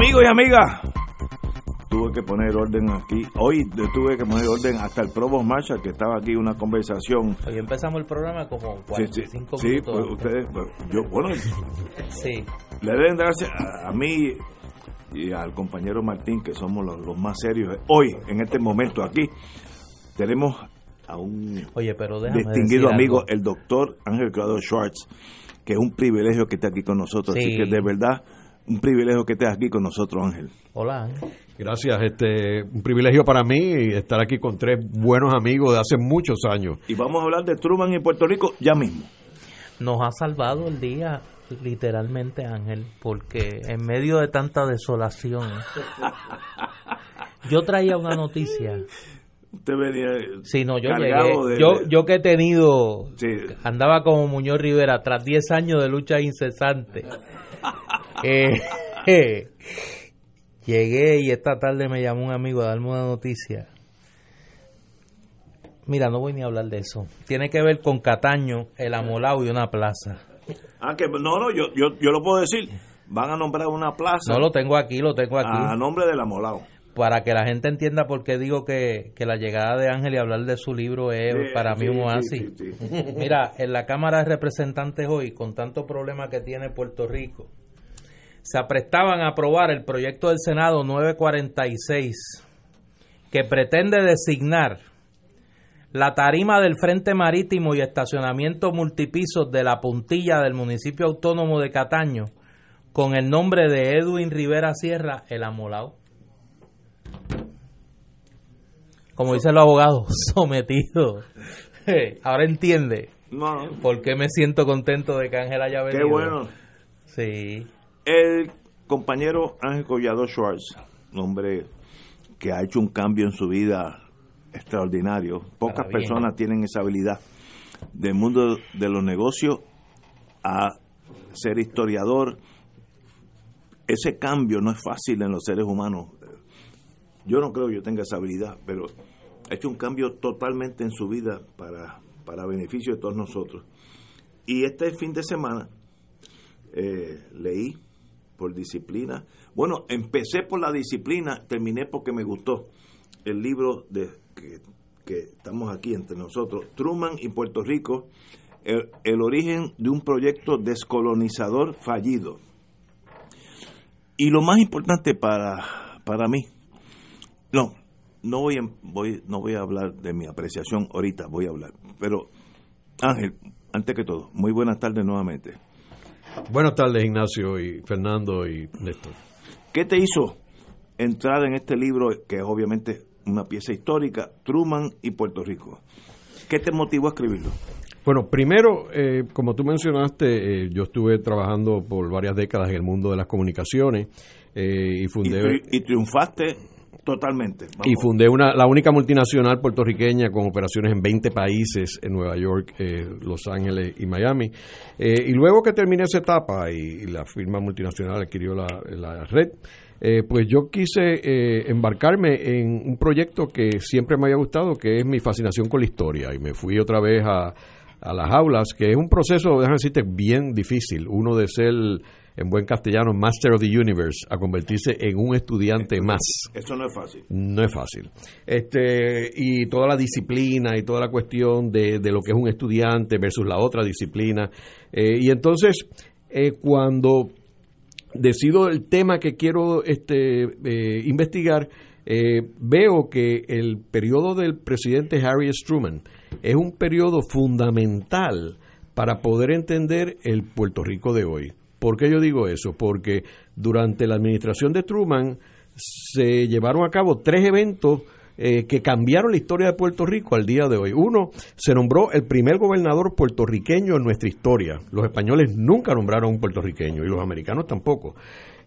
Amigos y amigas, tuve que poner orden aquí. Hoy tuve que poner orden hasta el Provost Marshall, que estaba aquí una conversación. Hoy empezamos el programa como Sí, sí, 45 sí, minutos. pues ustedes, pues, yo, bueno, Sí, le deben darse a, a mí y al compañero Martín, que somos los, los más serios. Hoy, en este momento aquí, tenemos a un Oye, pero déjame distinguido amigo, algo. el doctor Ángel Claudio Schwartz, que es un privilegio que esté aquí con nosotros. Así Sí. que de verdad, un privilegio que estés aquí con nosotros, Ángel. Hola, Ángel. Gracias, este, un privilegio para mí estar aquí con tres buenos amigos de hace muchos años. Y vamos a hablar de Truman y Puerto Rico ya mismo. Nos ha salvado el día, literalmente, Ángel, porque en medio de tanta desolación, yo traía una noticia. Usted venía Sí, no, yo llegué. de- yo, yo que he tenido, Sí. andaba como Muñoz Rivera, tras 10 años de lucha incesante. Eh, eh, llegué y esta tarde me llamó un amigo a darme una noticia. Mira, no voy ni a hablar de eso. Tiene que ver con Cataño, el Amolao y una plaza. Ah, que no, no, yo, yo, yo lo puedo decir. Van a nombrar una plaza No lo tengo aquí, lo tengo aquí. a nombre del amolao. Para que la gente entienda por qué digo que, que la llegada de Ángel y hablar de su libro es Sí, para mí sí, un oasis. sí, sí. Mira, en la Cámara de Representantes hoy, con tanto problema que tiene Puerto Rico, se aprestaban a aprobar el proyecto del Senado 946, que pretende designar la tarima del Frente Marítimo y estacionamiento multipisos de la puntilla del municipio autónomo de Cataño con el nombre de Edwin Rivera Sierra, el amolao. Como dicen los abogados, sometido. Ahora entiende No, no, por qué me siento contento de que Ángel haya qué venido. bueno. Sí. El compañero Ángel Collado Schwartz, un hombre que ha hecho un cambio en su vida extraordinario. Pocas personas tienen esa habilidad del mundo de los negocios a ser historiador. Ese cambio no es fácil en los seres humanos. Yo no creo que yo tenga esa habilidad, pero ha hecho un cambio totalmente en su vida para, para beneficio de todos nosotros. Y este fin de semana eh, leí por disciplina. Bueno, empecé por la disciplina, terminé porque me gustó el libro de que, estamos aquí entre nosotros, Truman y Puerto Rico, el, el origen de un proyecto descolonizador fallido. Y lo más importante para, para mí, no, no voy, a, voy, no voy a hablar de mi apreciación ahorita, voy a hablar, pero Ángel, antes que todo, muy buenas tardes nuevamente. Buenas tardes, Ignacio y Fernando y Néstor. ¿Qué te hizo entrar en este libro, que es obviamente una pieza histórica, Truman y Puerto Rico? ¿Qué te motivó a escribirlo? Bueno, primero, eh, como tú mencionaste, eh, yo estuve trabajando por varias décadas en el mundo de las comunicaciones eh, y Y, fundé tri- y triunfaste totalmente. Vamos. y fundé una, la única multinacional puertorriqueña con operaciones en 20 países, en Nueva York, eh, Los Ángeles y Miami. Eh, y luego que terminé esa etapa y, y la firma multinacional adquirió la, la red, eh, pues yo quise eh, embarcarme en un proyecto que siempre me había gustado, que es mi fascinación con la historia. Y me fui otra vez a, a las aulas, que es un proceso, déjame decirte, bien difícil. Uno de ser, en buen castellano, Master of the Universe, a convertirse en un estudiante más. Eso no es fácil. No es fácil. Este, y toda la disciplina y toda la cuestión de, de lo que es un estudiante versus la otra disciplina. Eh, y entonces, eh, cuando decido el tema que quiero este, eh, investigar, eh, veo que el periodo del presidente Harry S. Truman es un periodo fundamental para poder entender el Puerto Rico de hoy. ¿Por qué yo digo eso? Porque durante la administración de Truman se llevaron a cabo tres eventos eh, que cambiaron la historia de Puerto Rico al día de hoy. Uno, se nombró el primer gobernador puertorriqueño en nuestra historia. Los españoles nunca nombraron un puertorriqueño y los americanos tampoco.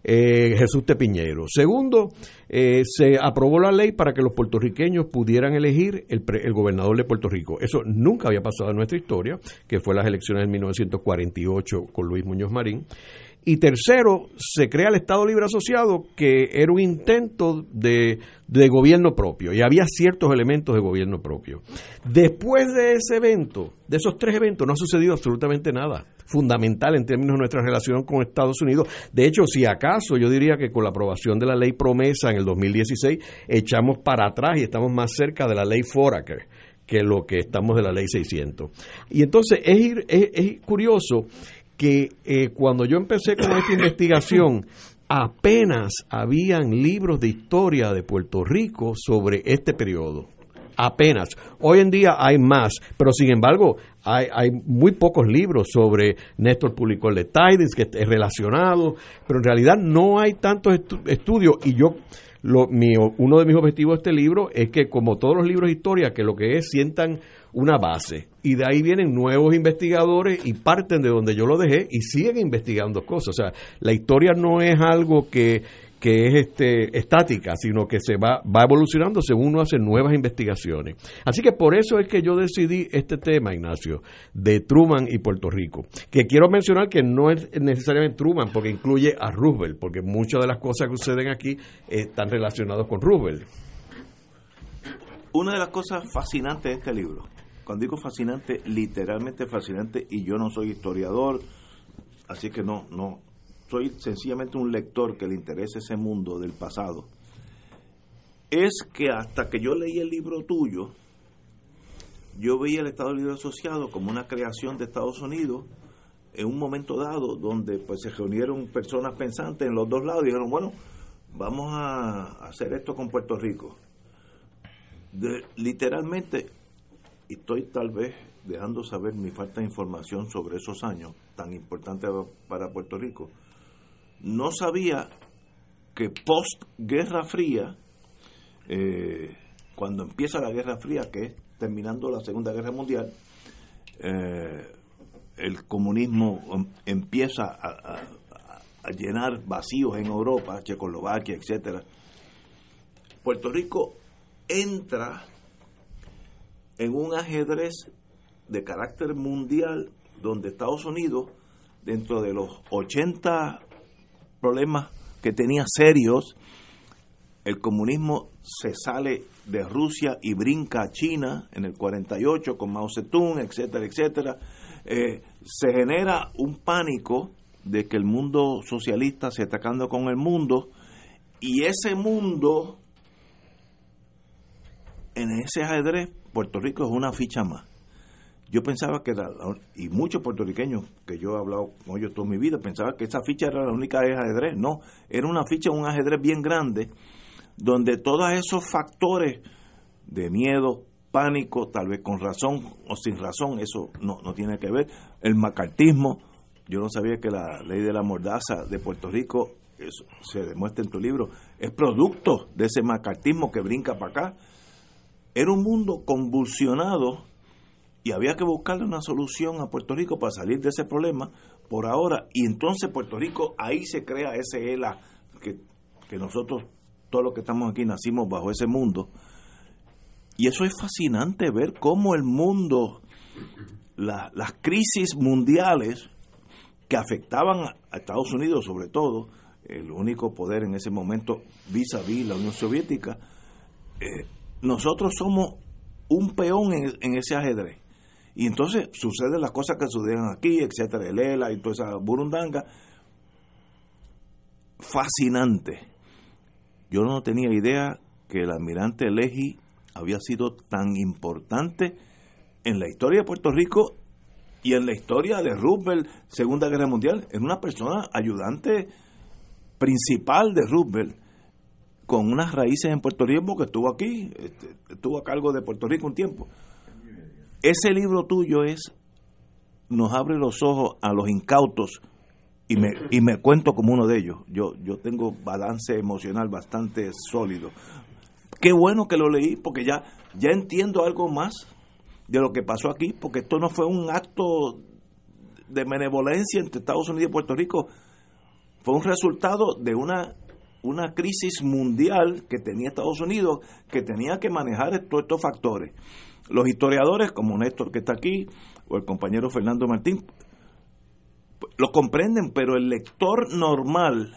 Eh, Jesús Tepiñero. Segundo, eh, se aprobó la ley para que los puertorriqueños pudieran elegir el, el, gobernador de Puerto Rico. Eso nunca había pasado en nuestra historia, que fue las elecciones de 1948 con Luis Muñoz Marín. Y tercero, se crea el Estado Libre Asociado, que era un intento de, de, gobierno propio, y había ciertos elementos de gobierno propio. Después de ese evento, de esos tres eventos, no ha sucedido absolutamente nada fundamental en términos de nuestra relación con Estados Unidos. De hecho, si acaso, yo diría que con la aprobación de la ley promesa en el 2016, echamos para atrás y estamos más cerca de la ley Foraker que lo que estamos de la ley 600. Y entonces es, es, curioso que eh, cuando yo empecé con esta investigación, apenas habían libros de historia de Puerto Rico sobre este periodo. Apenas. Hoy en día hay más, pero sin embargo hay, hay muy pocos libros sobre Néstor publicó el de Tidings, que es relacionado, pero en realidad no hay tantos estudios y yo lo, mi, uno de mis objetivos de este libro es que, como todos los libros de historia, que lo que es sientan una base. Y de ahí vienen nuevos investigadores y parten de donde yo lo dejé y siguen investigando cosas. O sea, la historia no es algo que, que es este, estática, sino que se va, va evolucionando según uno hace nuevas investigaciones. Así que por eso es que yo decidí este tema, Ignacio, de Truman y Puerto Rico. Que quiero mencionar que no es necesariamente Truman, porque incluye a Roosevelt, porque muchas de las cosas que suceden aquí están relacionadas con Roosevelt. Una de las cosas fascinantes de este libro cuando digo fascinante, literalmente fascinante, y yo no soy historiador, así que no, no, soy sencillamente un lector que le interesa ese mundo del pasado, es que hasta que yo leí el libro tuyo, yo veía el Estado Libre Asociado como una creación de Estados Unidos en un momento dado donde pues se reunieron personas pensantes en los dos lados y dijeron, bueno, vamos a hacer esto con Puerto Rico. Literalmente y estoy tal vez dejando saber mi falta de información sobre esos años tan importantes para Puerto Rico. No sabía que post Guerra Fría, eh, cuando empieza la Guerra Fría, que es terminando la Segunda Guerra Mundial, eh, el comunismo em, empieza a, a, llenar vacíos en Europa, Checoslovaquia, etcétera. Puerto Rico entra en un ajedrez de carácter mundial donde Estados Unidos, dentro de los 80 problemas que tenía serios, el comunismo se sale de Rusia y brinca a China en el 48 con Mao Zedong, etcétera, etcétera. Eh, se genera un pánico de que el mundo socialista se atacando con el mundo y ese mundo en ese ajedrez Puerto Rico es una ficha más. Yo pensaba que era, y muchos puertorriqueños que yo he hablado con ellos toda mi vida, pensaba que esa ficha era la única de ajedrez. No, era una ficha, un ajedrez bien grande, donde todos esos factores de miedo, pánico, tal vez con razón o sin razón, eso no, no tiene que ver. El macartismo, yo no sabía que la ley de la mordaza de Puerto Rico, eso se demuestra en tu libro, es producto de ese macartismo que brinca para acá era un mundo convulsionado y había que buscarle una solución a Puerto Rico para salir de ese problema por ahora. Y entonces Puerto Rico, ahí se crea ese ELA que, que nosotros, todos los que estamos aquí, nacimos bajo ese mundo. Y eso es fascinante ver cómo el mundo, las crisis mundiales que afectaban a Estados Unidos sobre todo, el único poder en ese momento vis a vis la Unión Soviética, eh, nosotros somos un peón en, ese ajedrez. Y entonces suceden las cosas que suceden aquí, etcétera, el ELA y toda esa burundanga. Fascinante. Yo no tenía idea que el almirante Leji había sido tan importante en la historia de Puerto Rico y en la historia de Roosevelt, Segunda Guerra Mundial. Es una persona ayudante principal de Roosevelt con unas raíces en Puerto Rico que estuvo aquí, este, estuvo a cargo de Puerto Rico un tiempo. Ese libro tuyo es nos abre los ojos a los incautos y me, y me cuento como uno de ellos. Yo, yo tengo balance emocional bastante sólido. qué bueno que lo leí, porque ya, ya entiendo algo más de lo que pasó aquí, porque esto no fue un acto de benevolencia entre Estados Unidos y Puerto Rico, fue un resultado de una, una crisis mundial que tenía Estados Unidos, que tenía que manejar todos estos factores. Los historiadores, como Néstor que está aquí, o el compañero Fernando Martín, lo comprenden, pero el lector normal,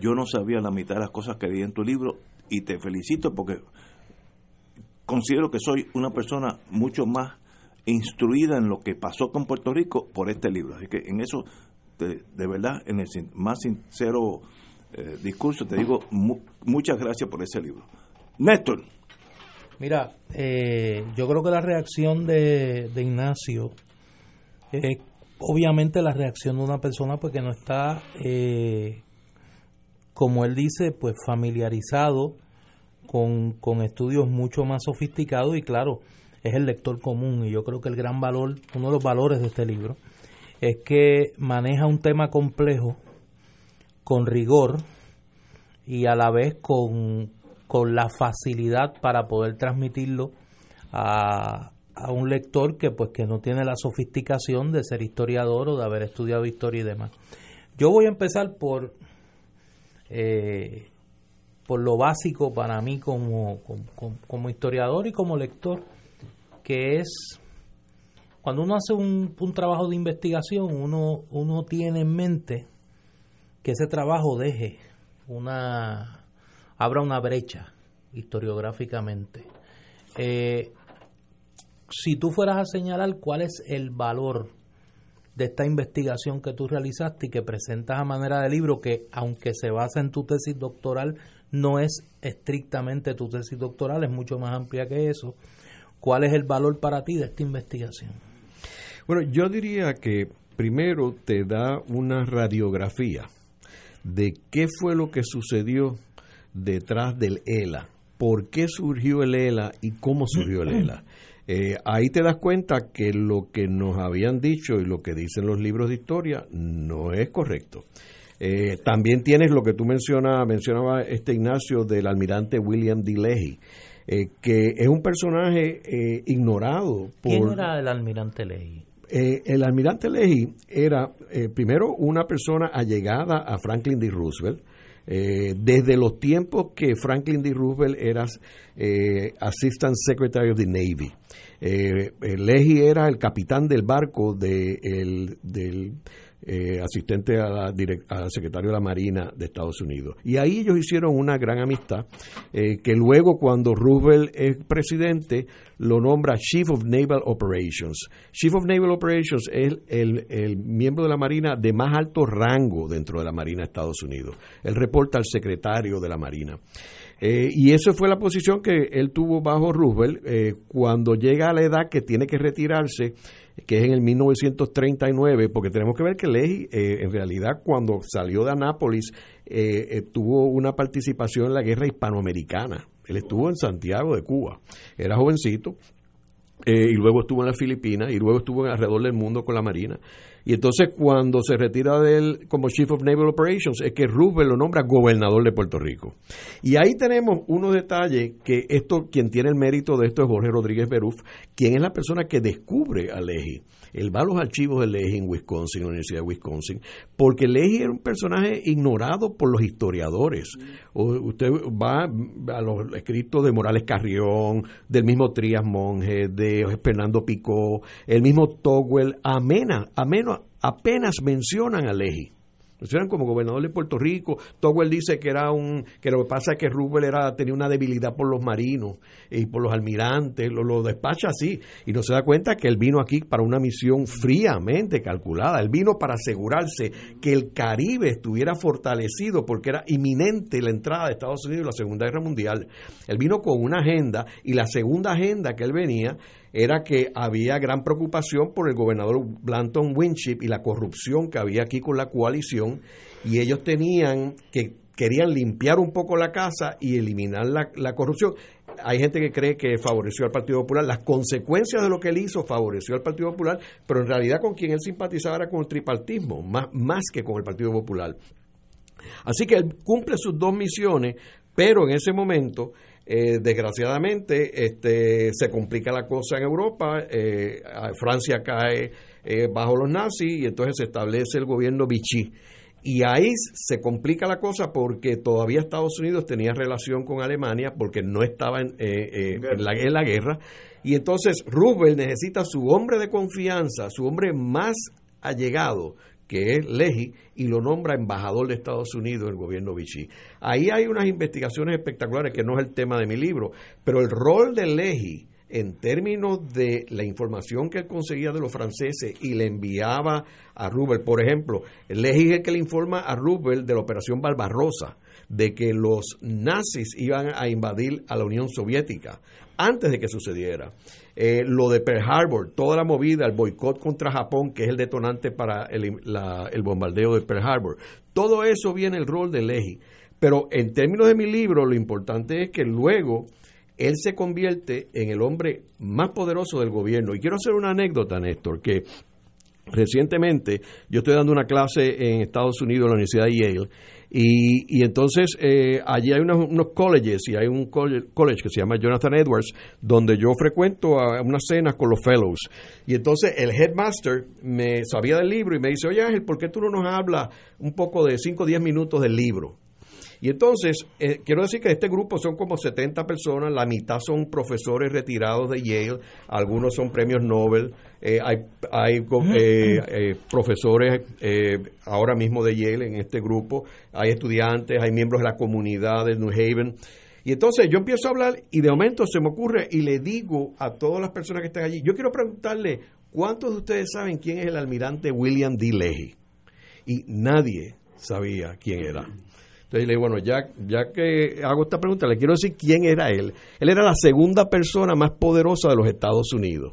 yo no sabía la mitad de las cosas que leí en tu libro y te felicito porque considero que soy una persona mucho más instruida en lo que pasó con Puerto Rico por este libro. Así que en eso, de, verdad, en el más sincero eh, discurso, te digo muchas gracias por ese libro. Néstor. Mira, eh, yo creo que la reacción de, Ignacio es obviamente la reacción de una persona pues que no está, eh, como él dice, pues familiarizado con, con estudios mucho más sofisticados y claro, es el lector común. Y yo creo que el gran valor, uno de los valores de este libro, es que maneja un tema complejo con rigor y a la vez con, con la facilidad para poder transmitirlo a, a un lector que pues que no tiene la sofisticación de ser historiador o de haber estudiado historia y demás. Yo voy a empezar por eh, por lo básico para mí como, como, historiador y como lector, que es cuando uno hace un, un, trabajo de investigación, uno, uno tiene en mente que ese trabajo deje una, abra una brecha historiográficamente. Eh, si tú fueras a señalar cuál es el valor de esta investigación que tú realizaste y que presentas a manera de libro, que aunque se basa en tu tesis doctoral, no es estrictamente tu tesis doctoral, es mucho más amplia que eso. ¿Cuál es el valor para ti de esta investigación? Bueno, yo diría que primero te da una radiografía de qué fue lo que sucedió detrás del ELA, por qué surgió el ELA y cómo surgió el ELA. Eh, ahí te das cuenta que lo que nos habían dicho y lo que dicen los libros de historia no es correcto. Eh, también tienes lo que tú mencionas, mencionaba este Ignacio del almirante William D. Leahy, eh, que es un personaje ignorado. Por, ¿Quién era el almirante Leahy? el almirante Leahy era primero una persona allegada a Franklin D. Roosevelt, eh, desde los tiempos que Franklin D. Roosevelt era eh, Assistant Secretary of the Navy. Eh, Leahy era el capitán del barco de, del eh, asistente a la al secretario de la Marina de Estados Unidos. Y ahí ellos hicieron una gran amistad, eh, que luego cuando Roosevelt es presidente, lo nombra Chief of Naval Operations. Chief of Naval Operations es el, miembro de la Marina de más alto rango dentro de la Marina de Estados Unidos. Él reporta al secretario de la Marina. Eh, y esa fue la posición que él tuvo bajo Roosevelt eh, cuando llega a la edad que tiene que retirarse, que es en el 1939, porque tenemos que ver que Leahy, eh, en realidad, cuando salió de Anápolis, tuvo una participación en la guerra hispanoamericana. Él estuvo en Santiago de Cuba, era jovencito, y luego estuvo en las Filipinas y luego estuvo alrededor del mundo con la Marina. Y entonces cuando se retira de él como Chief of Naval Operations es que Roosevelt lo nombra gobernador de Puerto Rico. Y ahí tenemos unos detalles que esto, quien tiene el mérito de esto es Jorge Rodríguez Beruf, quien es la persona que descubre a Leahy. Él va a los archivos de Leahy en Wisconsin, en la Universidad de Wisconsin, porque Leahy era un personaje ignorado por los historiadores. usted va a los escritos de Morales Carrión, del mismo Trías Monge, de Fernando Picó, el mismo Togwell, amena, ameno, apenas mencionan a Leahy mencionan como gobernador de Puerto Rico. Togwell dice que era un que lo que pasa es que Rubel era tenía una debilidad por los marinos y por los almirantes, lo, despacha así y no se da cuenta que él vino aquí para una misión fríamente calculada. Él vino para asegurarse que el Caribe estuviera fortalecido porque era inminente la entrada de Estados Unidos en la Segunda Guerra Mundial. Él vino con una agenda y la segunda agenda que él venía era que había gran preocupación por el gobernador Blanton Winship y la corrupción que había aquí con la coalición y ellos tenían que querían limpiar un poco la casa y eliminar la, corrupción. Hay gente que cree que favoreció al Partido Popular. Las consecuencias de lo que él hizo favoreció al Partido Popular, pero en realidad con quien él simpatizaba era con el tripartismo, más, más que con el Partido Popular. Así que él cumple sus dos misiones, pero en ese momento Eh, desgraciadamente, este, se complica la cosa en Europa, eh, Francia cae eh, bajo los nazis y entonces se establece el gobierno Vichy. Y ahí se complica la cosa porque todavía Estados Unidos tenía relación con Alemania porque no estaba en, la, en la guerra. Y entonces Roosevelt necesita su hombre de confianza, su hombre más allegado, que es Leji, y lo nombra embajador de Estados Unidos en el gobierno Vichy. Ahí hay unas investigaciones espectaculares que no es el tema de mi libro, pero el rol de Leji en términos de la información que conseguía de los franceses y le enviaba a Rubel, por ejemplo, Leji es el que le informa a Rubel de la operación Barbarossa, de que los nazis iban a invadir a la Unión Soviética antes de que sucediera. Eh, lo de Pearl Harbor, toda la movida, el boicot contra Japón, que es el detonante para el, bombardeo de Pearl Harbor, todo eso viene el rol de Leji. Pero en términos de mi libro, lo importante es que luego él se convierte en el hombre más poderoso del gobierno. Y quiero hacer una anécdota, Néstor, que recientemente yo estoy dando una clase en Estados Unidos, en la Universidad de Yale, y, entonces eh, allí hay unos, unos, colleges y hay un college, que se llama Jonathan Edwards, donde yo frecuento a unas cenas con los fellows. Y entonces el headmaster me sabía del libro y me dice, oye Ángel, ¿por qué tú no nos hablas un poco de 5 o 10 minutos del libro? Y entonces, eh, quiero decir que este grupo son como 70 personas, la mitad son profesores retirados de Yale, algunos son premios Nobel, eh, hay, hay eh, profesores ahora mismo de Yale en este grupo, hay estudiantes, hay miembros de la comunidad de New Haven. Y entonces yo empiezo a hablar y de momento se me ocurre y le digo a todas las personas que están allí, yo quiero preguntarle, ¿cuántos de ustedes saben quién es el almirante William D. Leahy? Y nadie sabía quién era. Entonces le digo, bueno, ya, ya que hago esta pregunta, le quiero decir quién era él. Él era la segunda persona más poderosa de los Estados Unidos.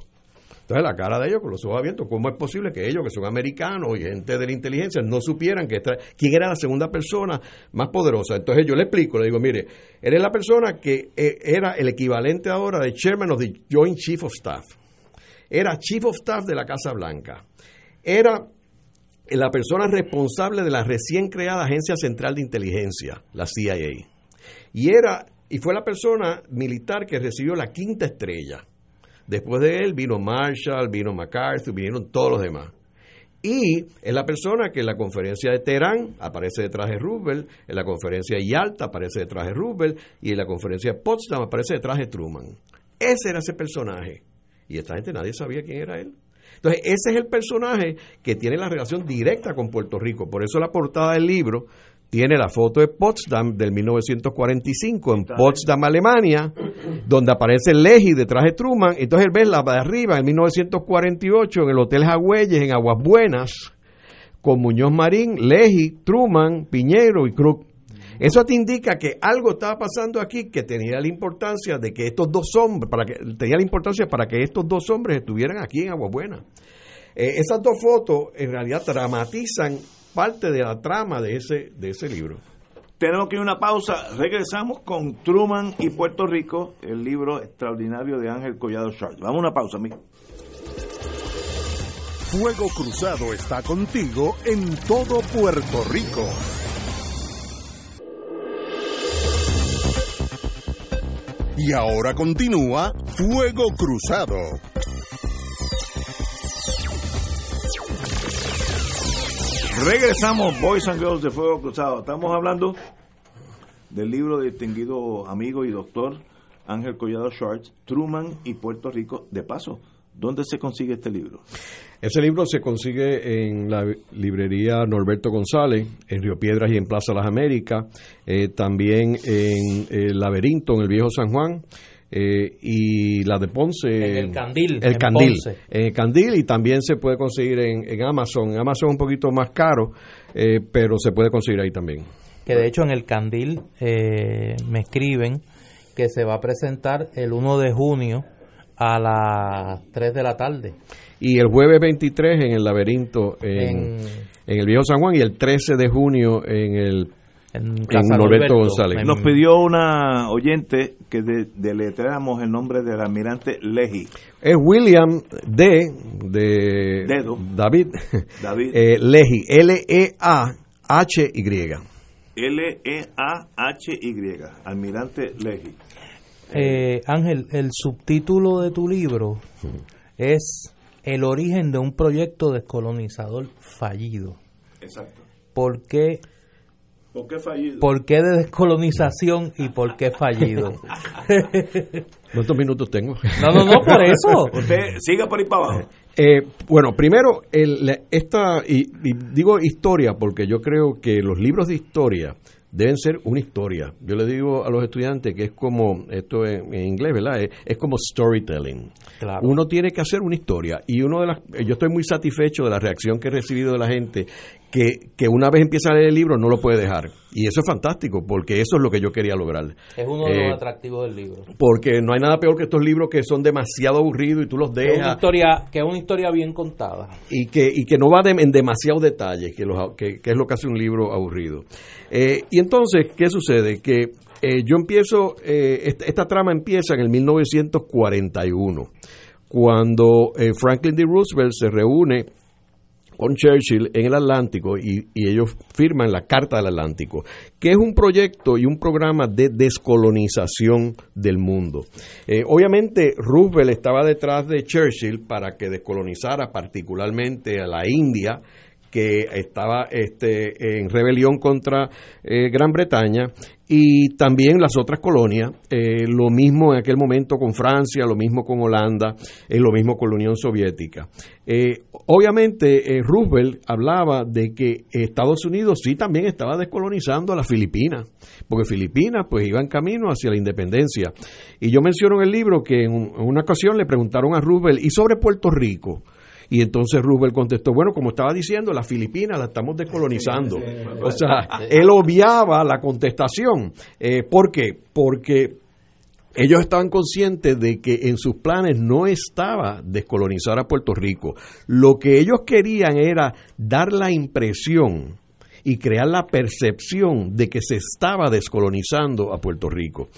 Entonces la cara de ellos con los ojos abiertos, ¿cómo es posible que ellos, que son americanos y gente de la inteligencia, no supieran que quién era la segunda persona más poderosa? Entonces yo le explico, le digo, mire, él es la persona que eh, era el equivalente ahora de Chairman of the Joint Chief of Staff. Era Chief of Staff de la Casa Blanca. Era la persona responsable de la recién creada Agencia Central de Inteligencia, la CIA. Y era y fue la persona militar que recibió la quinta estrella. Después de él vino Marshall, vino MacArthur, vinieron todos los demás. Y es la persona que en la conferencia de Teherán aparece detrás de Roosevelt, en la conferencia de Yalta aparece detrás de Roosevelt y en la conferencia de Potsdam aparece detrás de Truman. Ese era ese personaje. Y esta gente nadie sabía quién era él. Entonces, ese es el personaje que tiene la relación directa con Puerto Rico. Por eso la portada del libro tiene la foto de Potsdam del 1945 en Potsdam, Alemania, donde aparece Leji detrás de Truman. Entonces él ve la de arriba en 1948 en el Hotel Jagüeyes en Aguas Buenas con Muñoz Marín, Leji, Truman, Piñero y Crook. Eso te indica que algo estaba pasando aquí que tenía la importancia de que estos dos hombres, para que, tenía la importancia para que estos dos hombres estuvieran aquí en Agua Buena. Eh, esas dos fotos en realidad dramatizan parte de la trama de ese, de ese libro. Tenemos que ir a una pausa. Regresamos con Truman y Puerto Rico, el libro extraordinario de Ángel Collado Sharp. Vamos a una pausa, amigo. Fuego Cruzado está contigo en todo Puerto Rico. Y ahora continúa Fuego Cruzado. Regresamos, Boys and Girls de Fuego Cruzado. Estamos hablando del libro de distinguido amigo y doctor Ángel Collado Schwartz, Truman y Puerto Rico. De paso, ¿dónde se consigue este libro? Ese libro se consigue en la librería Norberto González, en Río Piedras y en Plaza Las Américas, eh, también en el Laberinto, en el Viejo San Juan, eh, y la de Ponce. En el Candil. El Candil. En el Candil y también se puede conseguir en, Amazon. En Amazon es un poquito más caro, eh, pero se puede conseguir ahí también. Que de hecho en el Candil me escriben que se va a presentar el 1 de junio a las 3 de la tarde y el jueves 23 en el laberinto en, el Viejo San Juan y el 13 de junio en el en, Norberto, González. Nos pidió una oyente que deletreamos el nombre del almirante Lehi. Es William D. de David, David. Eh, Lehi, L-E-A-H-Y. L-E-A-H-Y, almirante Lehi. Eh, Ángel, el subtítulo de tu libro es El origen de un proyecto descolonizador fallido. Exacto. ¿Por qué, ¿Por qué fallido? por qué de descolonización y por qué fallido? ¿Cuántos minutos tengo? No, no, no, por eso. Usted siga por ahí para abajo. Eh, bueno, primero, el- esta, y, y digo historia porque yo creo que los libros de historia deben ser una historia. Yo le digo a los estudiantes que es como, esto en, en inglés, ¿verdad? Es, es como storytelling. Claro. Uno tiene que hacer una historia y uno de las, yo estoy muy satisfecho de la reacción que he recibido de la gente que, que una vez empieza a leer el libro no lo puede dejar. Y eso es fantástico porque eso es lo que yo quería lograr. Es uno de Eh, los atractivos del libro. Porque no hay nada peor que estos libros que son demasiado aburridos y tú los Que es una dejas historia, que es una historia bien contada. y que, y que no va de- en demasiado detalle, que, los- que, que es lo que hace un libro aburrido. Eh, y entonces, ¿qué sucede? Que eh, yo empiezo, eh, esta, esta trama empieza en el 1941, cuando eh, Franklin D. Roosevelt se reúne con Churchill en el Atlántico y, ellos firman la Carta del Atlántico, que es un proyecto y un programa de descolonización del mundo. Eh, obviamente Roosevelt estaba detrás de Churchill para que descolonizara particularmente a la India, que estaba este, en rebelión contra eh, Gran Bretaña y también las otras colonias, eh, lo mismo en aquel momento con Francia, lo mismo con Holanda, eh, lo mismo con la Unión Soviética. Obviamente Roosevelt hablaba de que Estados Unidos sí también estaba descolonizando a las Filipinas, porque Filipinas pues iba en camino hacia la independencia. Y yo menciono en el libro que en, en una ocasión le preguntaron a Roosevelt, ¿y sobre Puerto Rico? Y entonces Roosevelt contestó, bueno, como estaba diciendo, las Filipinas las estamos descolonizando. O sea, él obviaba la contestación. Eh, ¿Por qué? Porque ellos estaban conscientes de que en sus planes no estaba descolonizar a Puerto Rico. Lo que ellos querían era dar la impresión y crear la percepción de que se estaba descolonizando a Puerto Rico.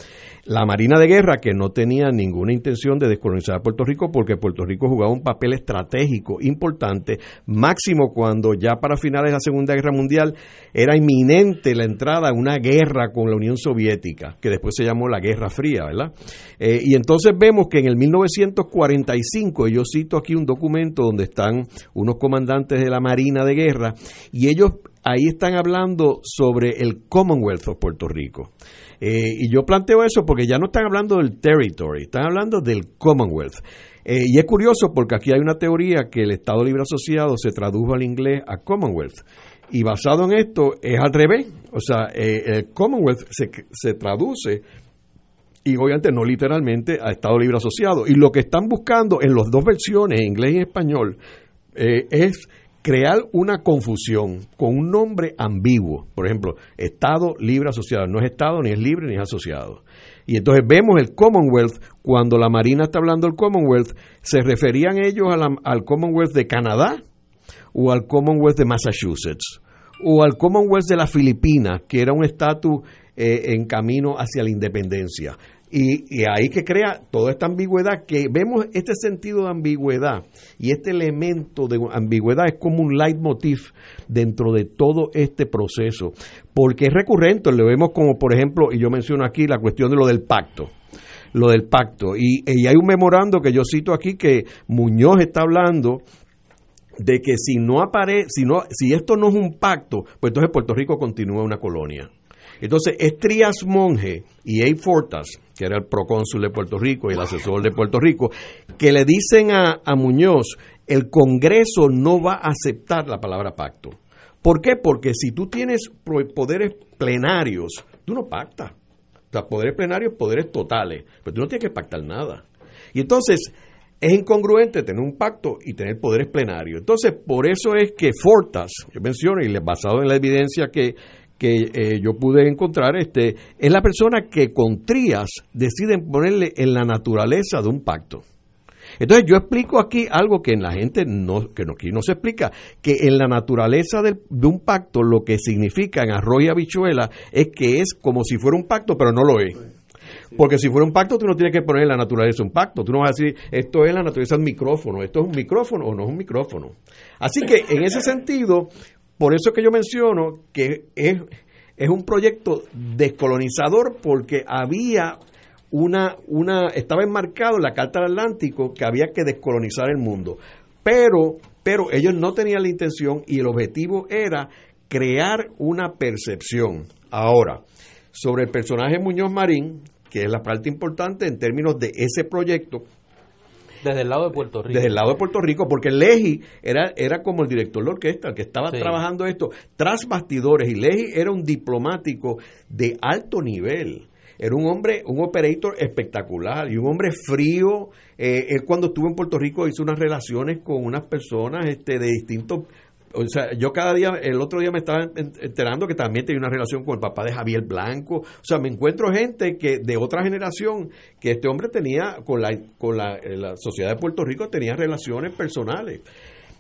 La Marina de Guerra, que no tenía ninguna intención de descolonizar a Puerto Rico, porque Puerto Rico jugaba un papel estratégico importante, máximo cuando ya para finales de la Segunda Guerra Mundial era inminente la entrada a una guerra con la Unión Soviética, que después se llamó la Guerra Fría, ¿verdad? Eh, y entonces vemos que en el 1945, y yo cito aquí un documento donde están unos comandantes de la Marina de Guerra, y ellos ahí están hablando sobre el Commonwealth of Puerto Rico. Eh, y yo planteo eso porque ya no están hablando del territory, están hablando del Commonwealth. Eh, y es curioso porque aquí hay una teoría que el Estado Libre Asociado se tradujo al inglés a Commonwealth. Y basado en esto es al revés. O sea, eh, el Commonwealth se, se traduce y obviamente no literalmente a Estado Libre Asociado. Y lo que están buscando en las dos versiones, en inglés y español, eh, es crear una confusión con un nombre ambiguo. Por ejemplo, Estado Libre Asociado. No es Estado, ni es libre, ni es asociado. Y entonces vemos el Commonwealth, cuando la Marina está hablando del Commonwealth, se referían ellos al Commonwealth de Canadá o al Commonwealth de Massachusetts o al Commonwealth de las Filipinas, que era un estatus eh, en camino hacia la independencia. Y, ahí que crea toda esta ambigüedad, que vemos este sentido de ambigüedad y este elemento de ambigüedad es como un leitmotiv dentro de todo este proceso, porque es recurrente, lo vemos como por ejemplo, y yo menciono aquí la cuestión de lo del pacto lo del pacto. Y, y hay un memorando que yo cito aquí que Muñoz está hablando de que si no aparece, si no, si esto no es un pacto, pues entonces Puerto Rico continúa una colonia. Entonces es Trias Monge y Abe Fortas, que era el procónsul de Puerto Rico y el asesor de Puerto Rico, que le dicen a, a Muñoz, el Congreso no va a aceptar la palabra pacto. ¿Por qué? Porque si tú tienes poderes plenarios, tú no pactas. O sea, poderes plenarios, poderes totales. Pero tú no tienes que pactar nada. Y entonces es incongruente tener un pacto y tener poderes plenarios. Entonces, por eso es que Fortas, yo menciono, y basado en la evidencia que, que eh, yo pude encontrar, este, es la persona que con Trías deciden ponerle en la naturaleza de un pacto. Entonces yo explico aquí algo que en la gente no, que aquí no se explica, que en la naturaleza de un pacto lo que significa en arroz y habichuela es que es como si fuera un pacto, pero no lo es. Porque si fuera un pacto, tú no tienes que poner en la naturaleza un pacto. Tú no vas a decir, esto es la naturaleza del micrófono, esto es un micrófono o no es un micrófono. Así que en ese sentido, por eso es que yo menciono que es, es un proyecto descolonizador porque había una, una, estaba enmarcado en la Carta del Atlántico que había que descolonizar el mundo. Pero, pero ellos no tenían la intención y el objetivo era crear una percepción. Ahora, sobre el personaje Muñoz Marín, que es la parte importante en términos de ese proyecto, desde el lado de Puerto Rico. Desde el lado de Puerto Rico, porque Leji era, era como el director de orquesta, el que estaba trabajando esto tras bastidores, y Leji era un diplomático de alto nivel. Era un hombre, un operator espectacular y un hombre frío. Eh, él cuando estuvo en Puerto Rico hizo unas relaciones con unas personas este, de distintos o sea, yo cada día, el otro día me estaba enterando que también tenía una relación con el papá de Javier Blanco. O sea, me encuentro gente que de otra generación que este hombre tenía con la, con la, eh, sociedad de Puerto Rico, tenía relaciones personales.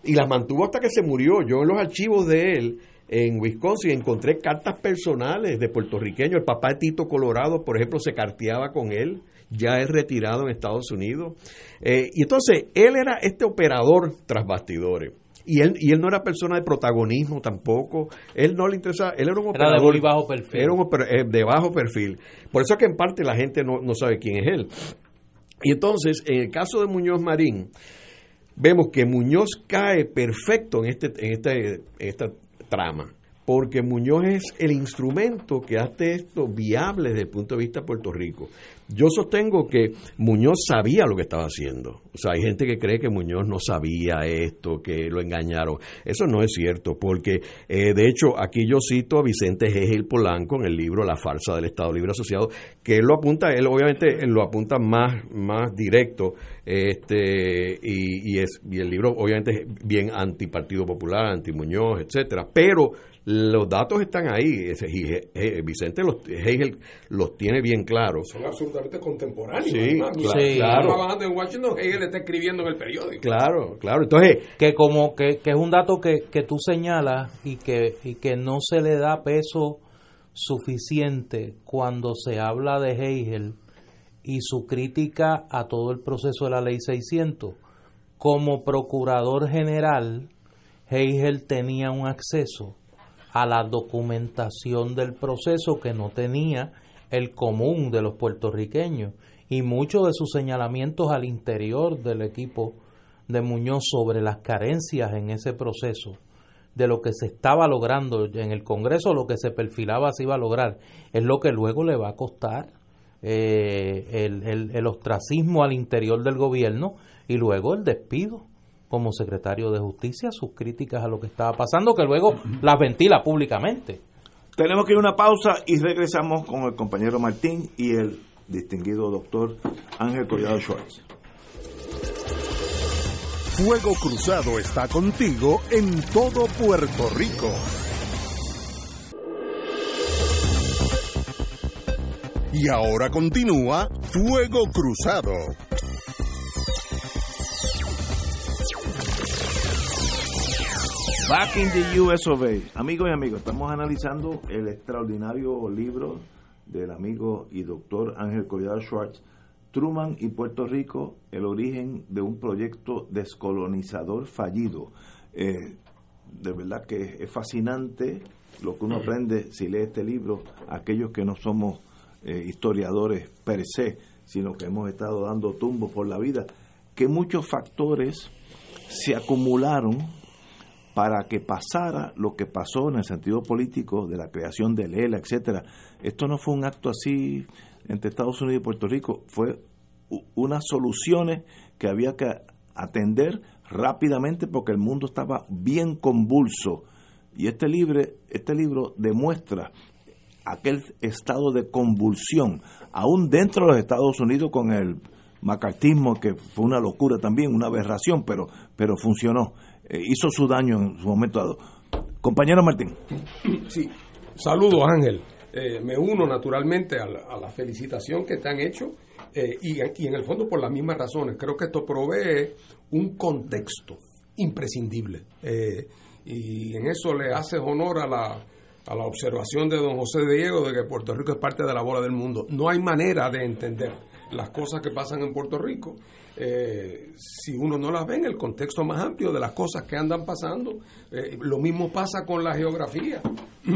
Y las mantuvo hasta que se murió. Yo en los archivos de él, en Wisconsin, encontré cartas personales de puertorriqueños. El papá de Tito Colorado, por ejemplo, se carteaba con él ya es retirado en Estados Unidos. Eh, y entonces, él era este operador tras bastidores. Y él, y él no era persona de protagonismo tampoco. Él no le interesaba. Él era un operador. de bajo perfil. Era un eh, de bajo perfil. Por eso es que en parte la gente no, no sabe quién es él. Y entonces, en el caso de Muñoz Marín, vemos que Muñoz cae perfecto en, este, en, este, en esta trama porque Muñoz es el instrumento que hace esto viable desde el punto de vista de Puerto Rico. Yo sostengo que Muñoz sabía lo que estaba haciendo. O sea, hay gente que cree que Muñoz no sabía esto, que lo engañaron. Eso no es cierto, porque eh, de hecho aquí yo cito a Vicente Gegel Polanco en el libro La farsa del Estado Libre Asociado, que él lo apunta, él obviamente lo apunta más, más directo, este, y, y, es, y el libro obviamente es bien anti Partido Popular, anti Muñoz, etcétera, pero los datos están ahí. Vicente los, Hegel los tiene bien claros. Son absolutamente contemporáneos. Sí, claro. trabajando en Washington, Hegel está escribiendo en el periódico. Claro, claro. Entonces, que como que, que es un dato que, que tú señalas y que, y que no se le da peso suficiente cuando se habla de Hegel y su crítica a todo el proceso de la ley 600. Como procurador general, Hegel tenía un acceso a la documentación del proceso que no tenía el común de los puertorriqueños y muchos de sus señalamientos al interior del equipo de Muñoz sobre las carencias en ese proceso de lo que se estaba logrando en el Congreso, lo que se perfilaba se iba a lograr, es lo que luego le va a costar eh, el, el, el ostracismo al interior del gobierno y luego el despido como secretario de Justicia sus críticas a lo que estaba pasando, que luego las ventila públicamente. Tenemos que ir a una pausa y regresamos con el compañero Martín y el distinguido doctor Ángel Collado Schwartz. Fuego Cruzado está contigo en todo Puerto Rico. Y ahora continúa Fuego Cruzado. Back in the US of A. Amigos y amigos, estamos analizando el extraordinario libro del amigo y doctor Ángel Collado Schwartz, Truman y Puerto Rico, el origen de un proyecto descolonizador fallido. Eh, de verdad que es fascinante lo que uno aprende si lee este libro, aquellos que no somos eh, historiadores per se, sino que hemos estado dando tumbos por la vida, que muchos factores se acumularon para que pasara lo que pasó en el sentido político de la creación de ELA, etcétera. Esto no fue un acto así entre Estados Unidos y Puerto Rico, fue unas soluciones que había que atender rápidamente porque el mundo estaba bien convulso. Y este libro, este libro demuestra aquel estado de convulsión, aún dentro de los Estados Unidos con el macartismo, que fue una locura también, una aberración, pero, pero funcionó. Eh, hizo su daño en su momento dado. Compañero Martín. Sí, saludos Ángel. Eh, me uno naturalmente a la, felicitación que te han hecho eh, y, y, en el fondo por las mismas razones. Creo que esto provee un contexto imprescindible y en eso le hace honor a la, a la observación de don José Diego de que Puerto Rico es parte de la bola del mundo. No hay manera de entender las cosas que pasan en Puerto Rico, eh, si uno no las ve en el contexto más amplio de las cosas que andan pasando. Eh, lo mismo pasa con la geografía.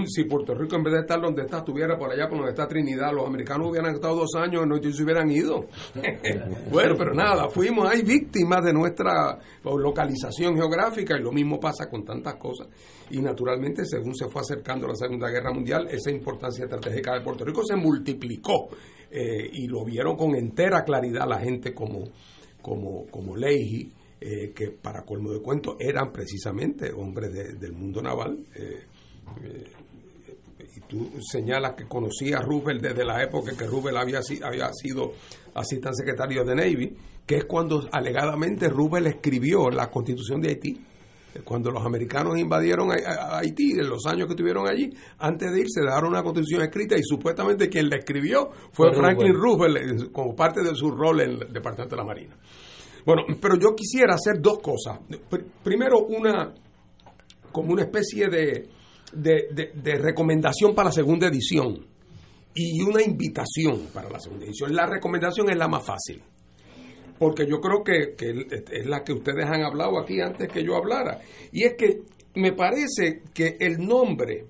Si Puerto Rico en vez de estar donde está, estuviera por allá por donde está Trinidad, los americanos hubieran estado dos años y no se hubieran ido. bueno, pero nada, fuimos ahí víctimas de nuestra localización geográfica y lo mismo pasa con tantas cosas. Y naturalmente, según se fue acercando la Segunda Guerra Mundial, esa importancia estratégica de Puerto Rico se multiplicó eh, y lo vieron con entera claridad la gente como como, como Leahy, eh, que para colmo de cuento eran precisamente hombres del mundo naval. Eh, eh, y tú señalas que conocía a Rubel desde la época que Rubel había sido asistente secretario de Navy, que es cuando alegadamente Rubel escribió la constitución de Haití cuando los americanos invadieron a, Haití, en los años que estuvieron allí, antes de irse dejaron una constitución escrita y supuestamente quien la escribió fue Franklin Roosevelt como parte de su rol en el Departamento de la Marina. Bueno, pero yo quisiera hacer dos cosas. Primero, una como una especie de, de recomendación para la segunda edición y una invitación para la segunda edición. La recomendación es la más fácil porque yo creo que, es la que ustedes han hablado aquí antes que yo hablara. Y es que me parece que el nombre,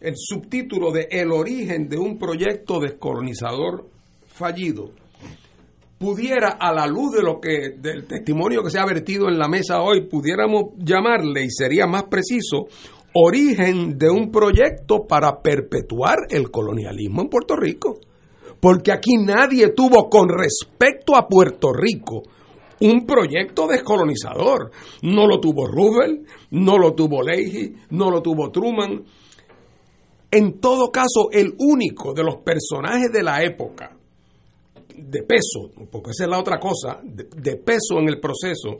el subtítulo de El origen de un proyecto descolonizador fallido, pudiera, a la luz de lo que, del testimonio que se ha vertido en la mesa hoy, pudiéramos llamarle, y sería más preciso, origen de un proyecto para perpetuar el colonialismo en Puerto Rico porque aquí nadie tuvo con respecto a Puerto Rico un proyecto descolonizador. No lo tuvo Roosevelt, no lo tuvo Leahy, no lo tuvo Truman. En todo caso, el único de los personajes de la época de peso, porque esa es la otra cosa, de, peso en el proceso,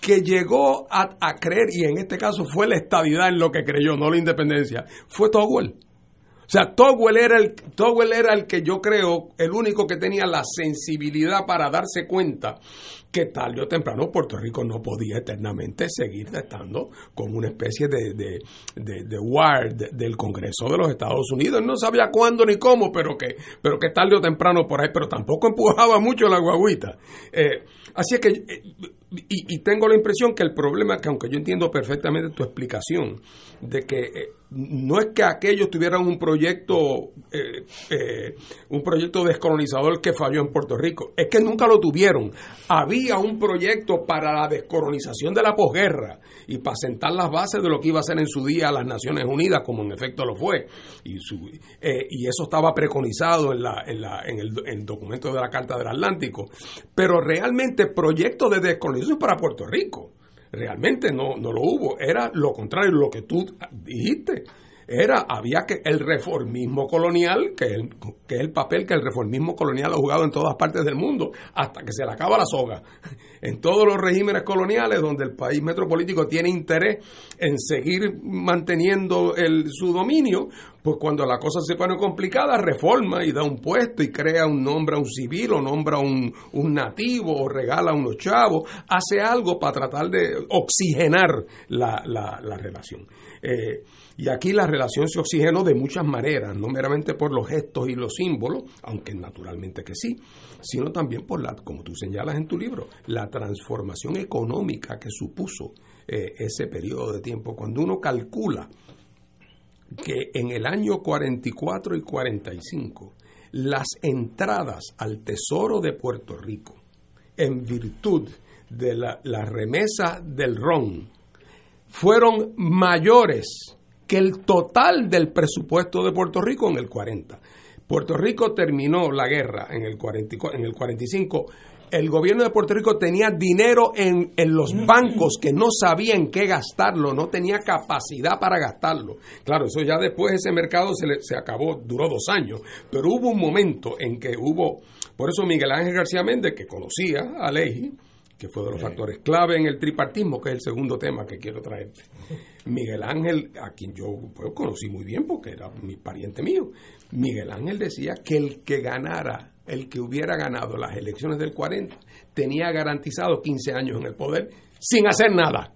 que llegó a, creer, y en este caso fue la estabilidad en lo que creyó, no la independencia, fue Togwell. O sea, Togwell era, el, Togwell era el que yo creo, el único que tenía la sensibilidad para darse cuenta que tarde o temprano Puerto Rico no podía eternamente seguir estando como una especie de, de, de, del Congreso de los Estados Unidos. No sabía cuándo ni cómo, pero que, pero que tarde o temprano por ahí, pero tampoco empujaba mucho la guaguita. Eh, así es que, eh, y, y, tengo la impresión que el problema que, aunque yo entiendo perfectamente tu explicación, de que eh, no es que aquellos tuvieran un proyecto, eh, eh, un proyecto descolonizador que falló en Puerto Rico, es que nunca lo tuvieron. Había un proyecto para la descolonización de la posguerra y para sentar las bases de lo que iba a ser en su día las Naciones Unidas, como en efecto lo fue. Y, eso estaba preconizado en, la, en, la, en, el, en el documento de la Carta del Atlántico. Pero realmente proyecto de descolonización para Puerto Rico realmente no, no lo hubo, era lo contrario, lo que tú dijiste. Era, había que el reformismo colonial, que, el, que es el papel que el reformismo colonial ha jugado en todas partes del mundo, hasta que se le acaba la soga. En todos los regímenes coloniales donde el país metropolítico tiene interés en seguir manteniendo su dominio, pues cuando la cosa se pone complicada, reforma y da un puesto y crea un nombre a un civil o nombra un, un nativo o regala a unos chavos, hace algo para tratar de oxigenar la, la, la relación. Eh, y aquí la relación se oxigenó de muchas maneras, no meramente por los gestos y los símbolos, aunque naturalmente que sí, sino también por la, como tú señalas en tu libro, la transformación económica que supuso eh, ese periodo de tiempo. Cuando uno calcula que en el año 44 y 45 las entradas al Tesoro de Puerto Rico, en virtud de la, la remesa del RON, fueron mayores que el total del presupuesto de Puerto Rico en el 40. Puerto Rico terminó la guerra en el, 44, en el 45. El gobierno de Puerto Rico tenía dinero en, en los bancos que no sabían qué gastarlo, no tenía capacidad para gastarlo. Claro, eso ya después ese mercado se, se acabó, duró dos años, pero hubo un momento en que hubo, por eso Miguel Ángel García Méndez, que conocía a Leji, que fue de los factores clave en el tripartismo, que es el segundo tema que quiero traer. Miguel Ángel, a quien yo pues, conocí muy bien porque era mi pariente mío, Miguel Ángel decía que el que ganara, el que hubiera ganado las elecciones del 40, tenía garantizado 15 años en el poder sin hacer nada.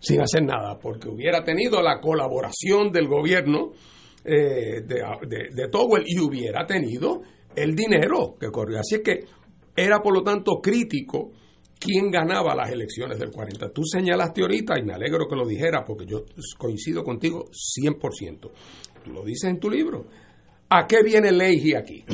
Sin hacer nada, porque hubiera tenido la colaboración del gobierno eh, de, de, de Towell y hubiera tenido el dinero que corrió. Así es que era por lo tanto crítico quién ganaba las elecciones del 40. Tú señalaste ahorita, y me alegro que lo dijera porque yo coincido contigo 100%. Tú lo dices en tu libro. ¿A qué viene Leiji aquí?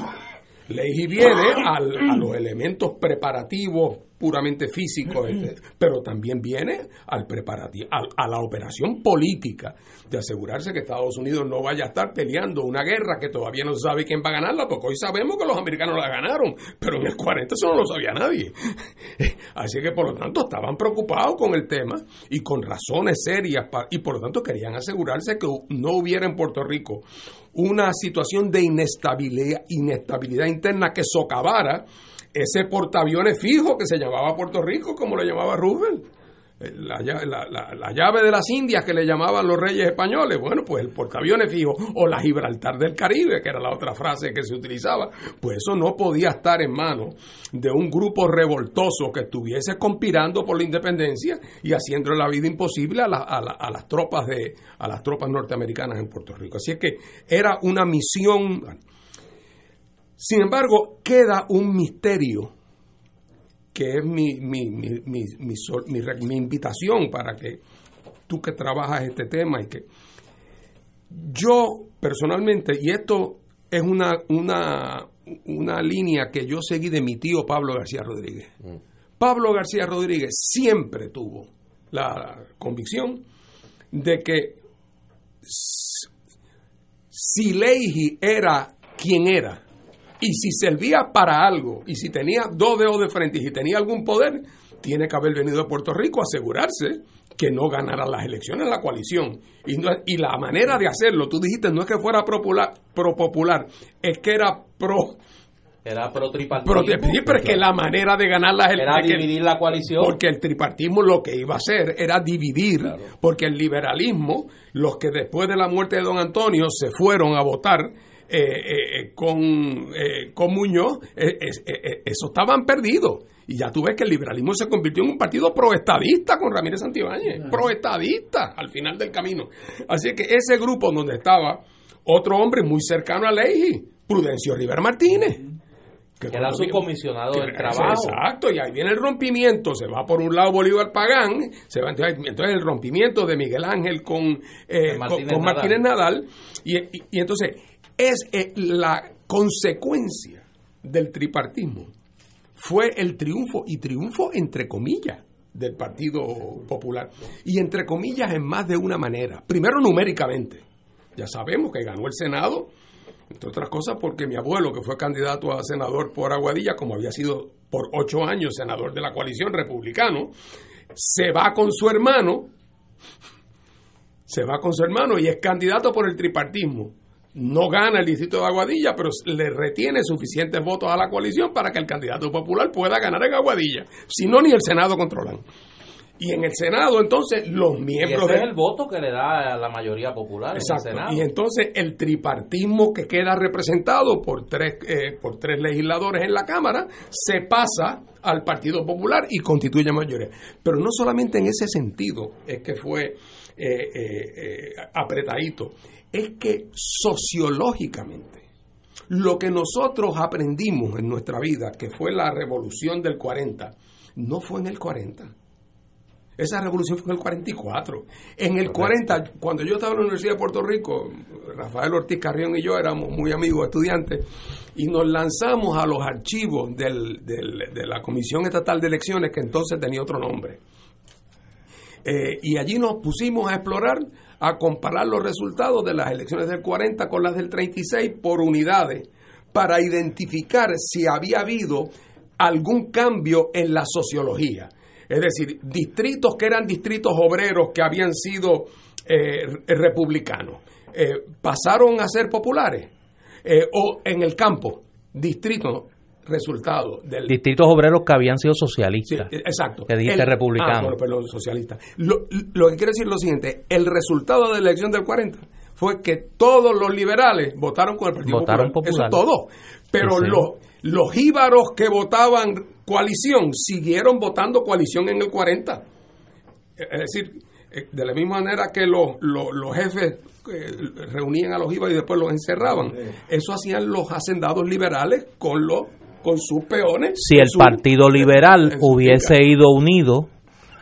Leiji viene a los elementos preparativos puramente físicos, este, pero también viene al preparativo, a, la operación política de asegurarse que Estados Unidos no vaya a estar peleando una guerra que todavía no sabe quién va a ganarla, porque hoy sabemos que los americanos la ganaron, pero en el 40 eso no lo sabía nadie. Así que por lo tanto estaban preocupados con el tema y con razones serias y por lo tanto querían asegurarse que no hubiera en Puerto Rico una situación de inestabilidad, inestabilidad interna que socavara ese portaaviones fijo que se llamaba Puerto Rico, como lo llamaba Roosevelt. Eh, la, llave de las Indias que le llamaban los reyes españoles, bueno, pues el portaaviones fijo, o la Gibraltar del Caribe, que era la otra frase que se utilizaba, pues eso no podía estar en manos de un grupo revoltoso que estuviese conspirando por la independencia y haciendo la vida imposible a, a las tropas de a las tropas norteamericanas en Puerto Rico. Así es que era una misión sin embargo, queda un misterio que es mi, mi, mi, mi, invitación para que tú que trabajas este tema y que yo personalmente, y esto es una, una, una línea que yo seguí de mi tío Pablo García Rodríguez. Mm. Pablo García Rodríguez siempre tuvo la convicción de que si Leiji era quien era, y si servía para algo, y si tenía dos dedos de frente y si tenía algún poder, tiene que haber venido a Puerto Rico a asegurarse que no ganara las elecciones la coalición. Y, y la manera de hacerlo, tú dijiste, no es que fuera pro popular, pro popular es que era pro... Era pro tripartismo. pero es que la manera de ganar las elecciones... Era dividir la coalición. Porque el tripartismo lo que iba a hacer era dividir, porque el liberalismo, los que después de la muerte de don Antonio se fueron a votar eh, eh, eh, con, con Muñoz, eso estaban perdidos. Y ya tú ves que el liberalismo se convirtió en un partido proestadista con Ramírez Santibáñez, proestadista al final del camino. Así que ese grupo donde estaba otro hombre muy cercano a Leiji, Prudencio Rivera Martínez. Que, era su comisionado del trabajo. Exacto, y ahí viene el rompimiento. Se va por un lado Bolívar Pagán, se va, entonces, el rompimiento de Miguel Ángel con, con, Martínez Nadal. y, y entonces es eh, la consecuencia del tripartismo. Fue el triunfo, y triunfo entre comillas, del Partido Popular. Y entre comillas en más de una manera. Primero numéricamente. Ya sabemos que ganó el Senado, entre otras cosas porque mi abuelo, que fue candidato a senador por Aguadilla, como había sido por ocho años senador de la coalición republicano, se va con su hermano, se va con su hermano y es candidato por el tripartismo no gana el distrito de Aguadilla, pero le retiene suficientes votos a la coalición para que el candidato popular pueda ganar en Aguadilla. Si no, ni el Senado controlan. Y en el Senado, entonces, los miembros. Y ese es el voto que le da a la mayoría popular. Exacto. Y entonces, el tripartismo que queda representado por tres, eh, por tres legisladores en la Cámara se pasa al Partido Popular y constituye mayoría. Pero no solamente en ese sentido es que fue eh, eh, apretadito es que sociológicamente lo que nosotros aprendimos en nuestra vida, que fue la revolución del 40, no fue en el 40. Esa revolución fue en el 44. En el 40, cuando yo estaba en la Universidad de Puerto Rico, Rafael Ortiz Carrión y yo éramos muy amigos estudiantes, y nos lanzamos a los archivos de la Comisión Estatal de Elecciones, que entonces tenía otro nombre. Eh, y allí nos pusimos a explorar a comparar los resultados de las elecciones del 40 con las del 36 por unidades para identificar si había habido algún cambio en la sociología. Es decir, distritos que eran distritos obreros que habían sido eh, republicanos, eh, pasaron a ser populares. Eh, o en el campo, distritos resultado del... Distritos obreros que habían sido socialistas. exacto. Que dijiste republicanos. Ah, perdón, socialistas. Lo, que quiere decir es lo siguiente, el resultado de la elección del 40 fue que todos los liberales votaron con el Partido votaron Popular. Eso todo. Pero los los jíbaros que votaban coalición siguieron votando coalición en el 40. Es decir, Eh, de la misma manera que los, los, los jefes eh, reunían a los IVA y después los encerraban. Eso hacían los hacendados liberales con los con sus peones. Si el Partido Liberal hubiese ido unido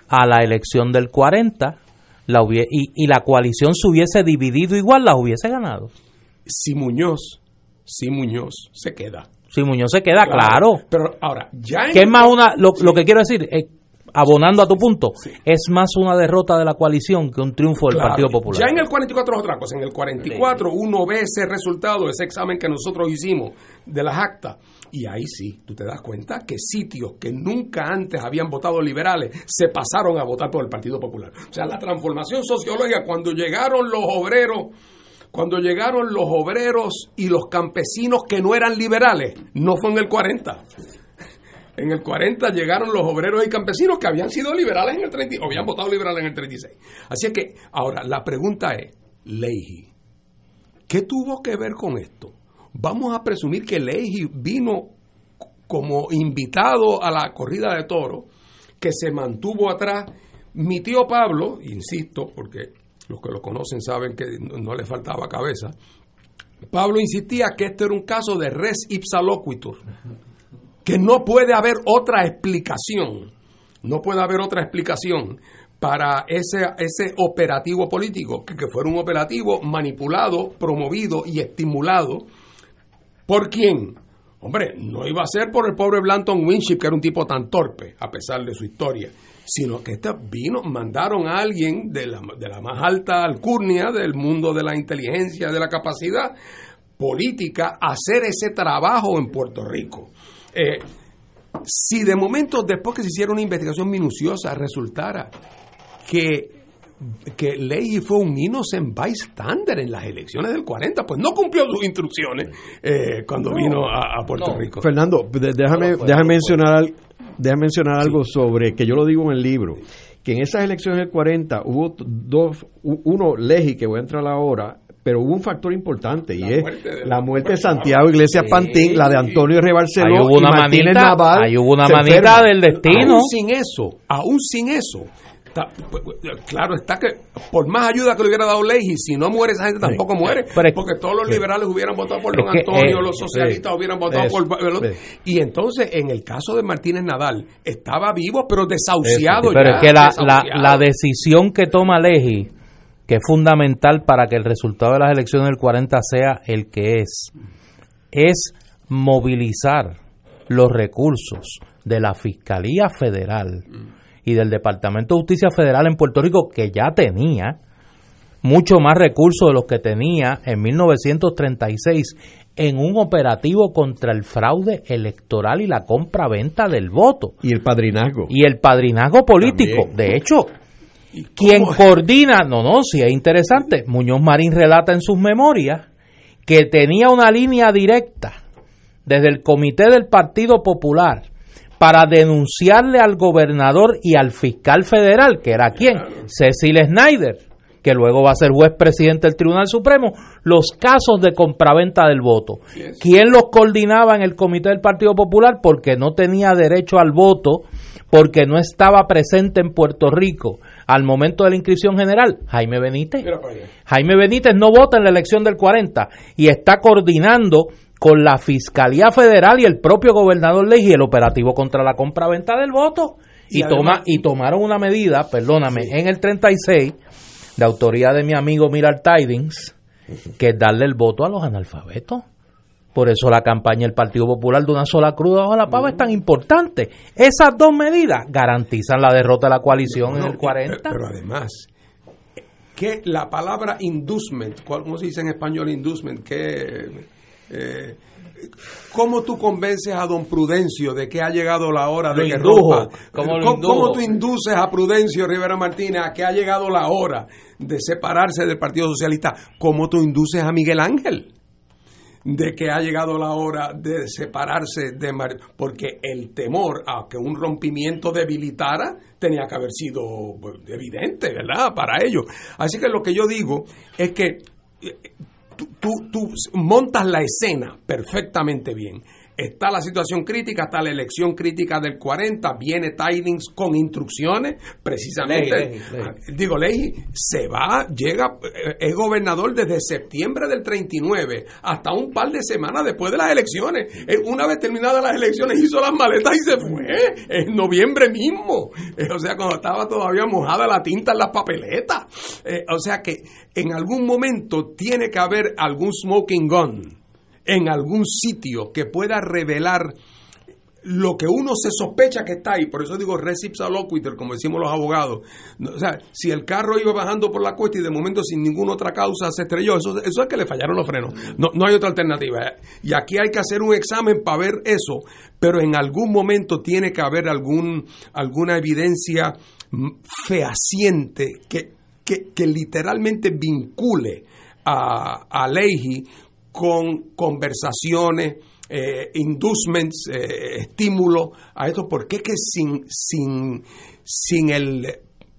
a la elección del 40 la y, y, la coalición se hubiese dividido igual, la hubiese ganado. Si Muñoz, si Muñoz se queda. Si Muñoz se queda, claro. Pero ahora, ya ¿Qué es más una, lo, lo que quiero decir, es abonando a tu punto, es más una derrota de la coalición que un triunfo del Partido Popular. Ya en el 44 es otra cosa. En el 44 uno ve ese resultado, ese examen que nosotros hicimos de las actas. Y ahí sí, tú te das cuenta que sitios que nunca antes habían votado liberales se pasaron a votar por el Partido Popular. O sea, la transformación sociológica, cuando llegaron los obreros cuando llegaron los obreros y los campesinos que no eran liberales, no fue en el 40, en el 40 llegaron los obreros y campesinos que habían sido liberales en el 30, o habían votado liberales en el 36. Así es que, ahora, la pregunta es, Leiji, ¿qué tuvo que ver con esto? Vamos a presumir que Leiji vino como invitado a la corrida de toro, que se mantuvo atrás. Mi tío Pablo, insisto, porque los que lo conocen saben que no, le faltaba cabeza, Pablo insistía que este era un caso de res ipsa loquitur que no puede haber otra explicación, no puede haber otra explicación para ese, ese operativo político, que, que fuera un operativo manipulado, promovido y estimulado. ¿Por quién? Hombre, no iba a ser por el pobre Blanton Winship, que era un tipo tan torpe, a pesar de su historia, sino que este vino, mandaron a alguien de la, de la más alta alcurnia del mundo de la inteligencia, de la capacidad política, a hacer ese trabajo en Puerto Rico. Eh, si de momento, después que se hiciera una investigación minuciosa, resultara que, que Leahy fue un innocent bystander en las elecciones del 40, pues no cumplió sus instrucciones eh, cuando vino a, Puerto Rico. Fernando, déjame, déjame, mencionar, déjame mencionar algo sobre, que yo lo digo en el libro, que en esas elecciones del 40 hubo dos, uno, Leahy, que voy a entrar ahora, pero hubo un factor importante y es la muerte de Santiago Iglesias Pantín, la de Antonio R. Barceló ahí hubo una Martínez manita, Naval. Ahí hubo una manita del destino. Aún sin eso, aún sin eso, claro está que por más ayuda que le hubiera dado Leiji, si no muere esa gente tampoco muere, porque todos los liberales hubieran votado por Don Antonio, eh, los socialistas hubieran votado por... Y entonces, en el caso de Martínez Nadal, estaba vivo pero desahuciado. pero es que la, la, la decisión que toma Leiji que es fundamental para que el resultado de las elecciones del 40 sea el que es, es movilizar los recursos de la Fiscalía Federal y del Departamento de Justicia Federal en Puerto Rico, que ya tenía mucho más recursos de los que tenía en 1936 en un operativo contra el fraude electoral y la compra-venta del voto. Y el padrinazgo. Y el padrinazgo político. De hecho, quien coordina, no, no, sí es interesante. Muñoz Marín relata en sus memorias que tenía una línea directa desde el comité del Partido Popular para denunciarle al gobernador y al fiscal federal, que era quién, Cecil Snyder, que luego va a ser juez presidente del Tribunal Supremo, los casos de compraventa del voto. ¿Quién los coordinaba en el comité del Partido Popular? Porque no tenía derecho al voto, porque no estaba presente en Puerto Rico al momento de la inscripción general, Jaime Benítez. Jaime Benítez no vota en la elección del 40 y está coordinando con la Fiscalía Federal y el propio gobernador Ley el operativo contra la compra-venta del voto. Y, toma, y tomaron una medida, perdóname, en el 36, de autoría de mi amigo Miral Tidings, que es darle el voto a los analfabetos. Por eso la campaña del Partido Popular de una sola cruda bajo la pava es tan importante. Esas dos medidas garantizan la derrota de la coalición en el 40. Pero además, que la palabra inducement, ¿cómo se dice en español inducement? Que, eh, ¿Cómo tú convences a don Prudencio de que ha llegado la hora de que rompa? ¿Cómo, ¿Cómo, tú induces a Prudencio Rivera Martínez a que ha llegado la hora de separarse del Partido Socialista? ¿Cómo tú induces a Miguel Ángel? De que ha llegado la hora de separarse de porque el temor a que un rompimiento debilitara tenía que haber sido pues, evidente, ¿verdad? Para ellos. Así que lo que yo digo es que eh, tú, tú montas la escena perfectamente bien. Está la situación crítica, está la elección crítica del 40, viene Tidings con instrucciones, precisamente, digo, Ley se va, llega, eh, es gobernador desde septiembre del 39 hasta un par de semanas después de las elecciones. Eh, una vez terminadas las elecciones hizo las maletas y se fue, en noviembre mismo, eh, o sea, cuando estaba todavía mojada la tinta en las papeletas. o sea que en algún momento tiene que haber algún smoking gun en algún sitio que pueda revelar lo que uno se sospecha que está ahí, por eso digo recipsa loquitur, como decimos los abogados. O sea, si el carro iba bajando por la cuesta y de momento sin ninguna otra causa se estrelló, eso, eso es que le fallaron los frenos. No, no hay otra alternativa. ¿eh? Y aquí hay que hacer un examen para ver eso, pero en algún momento tiene que haber algún, alguna evidencia fehaciente que, que, literalmente vincule a, a Leahy con conversaciones, eh, inducements, eh, estímulos a esto, porque que sin, sin, sin el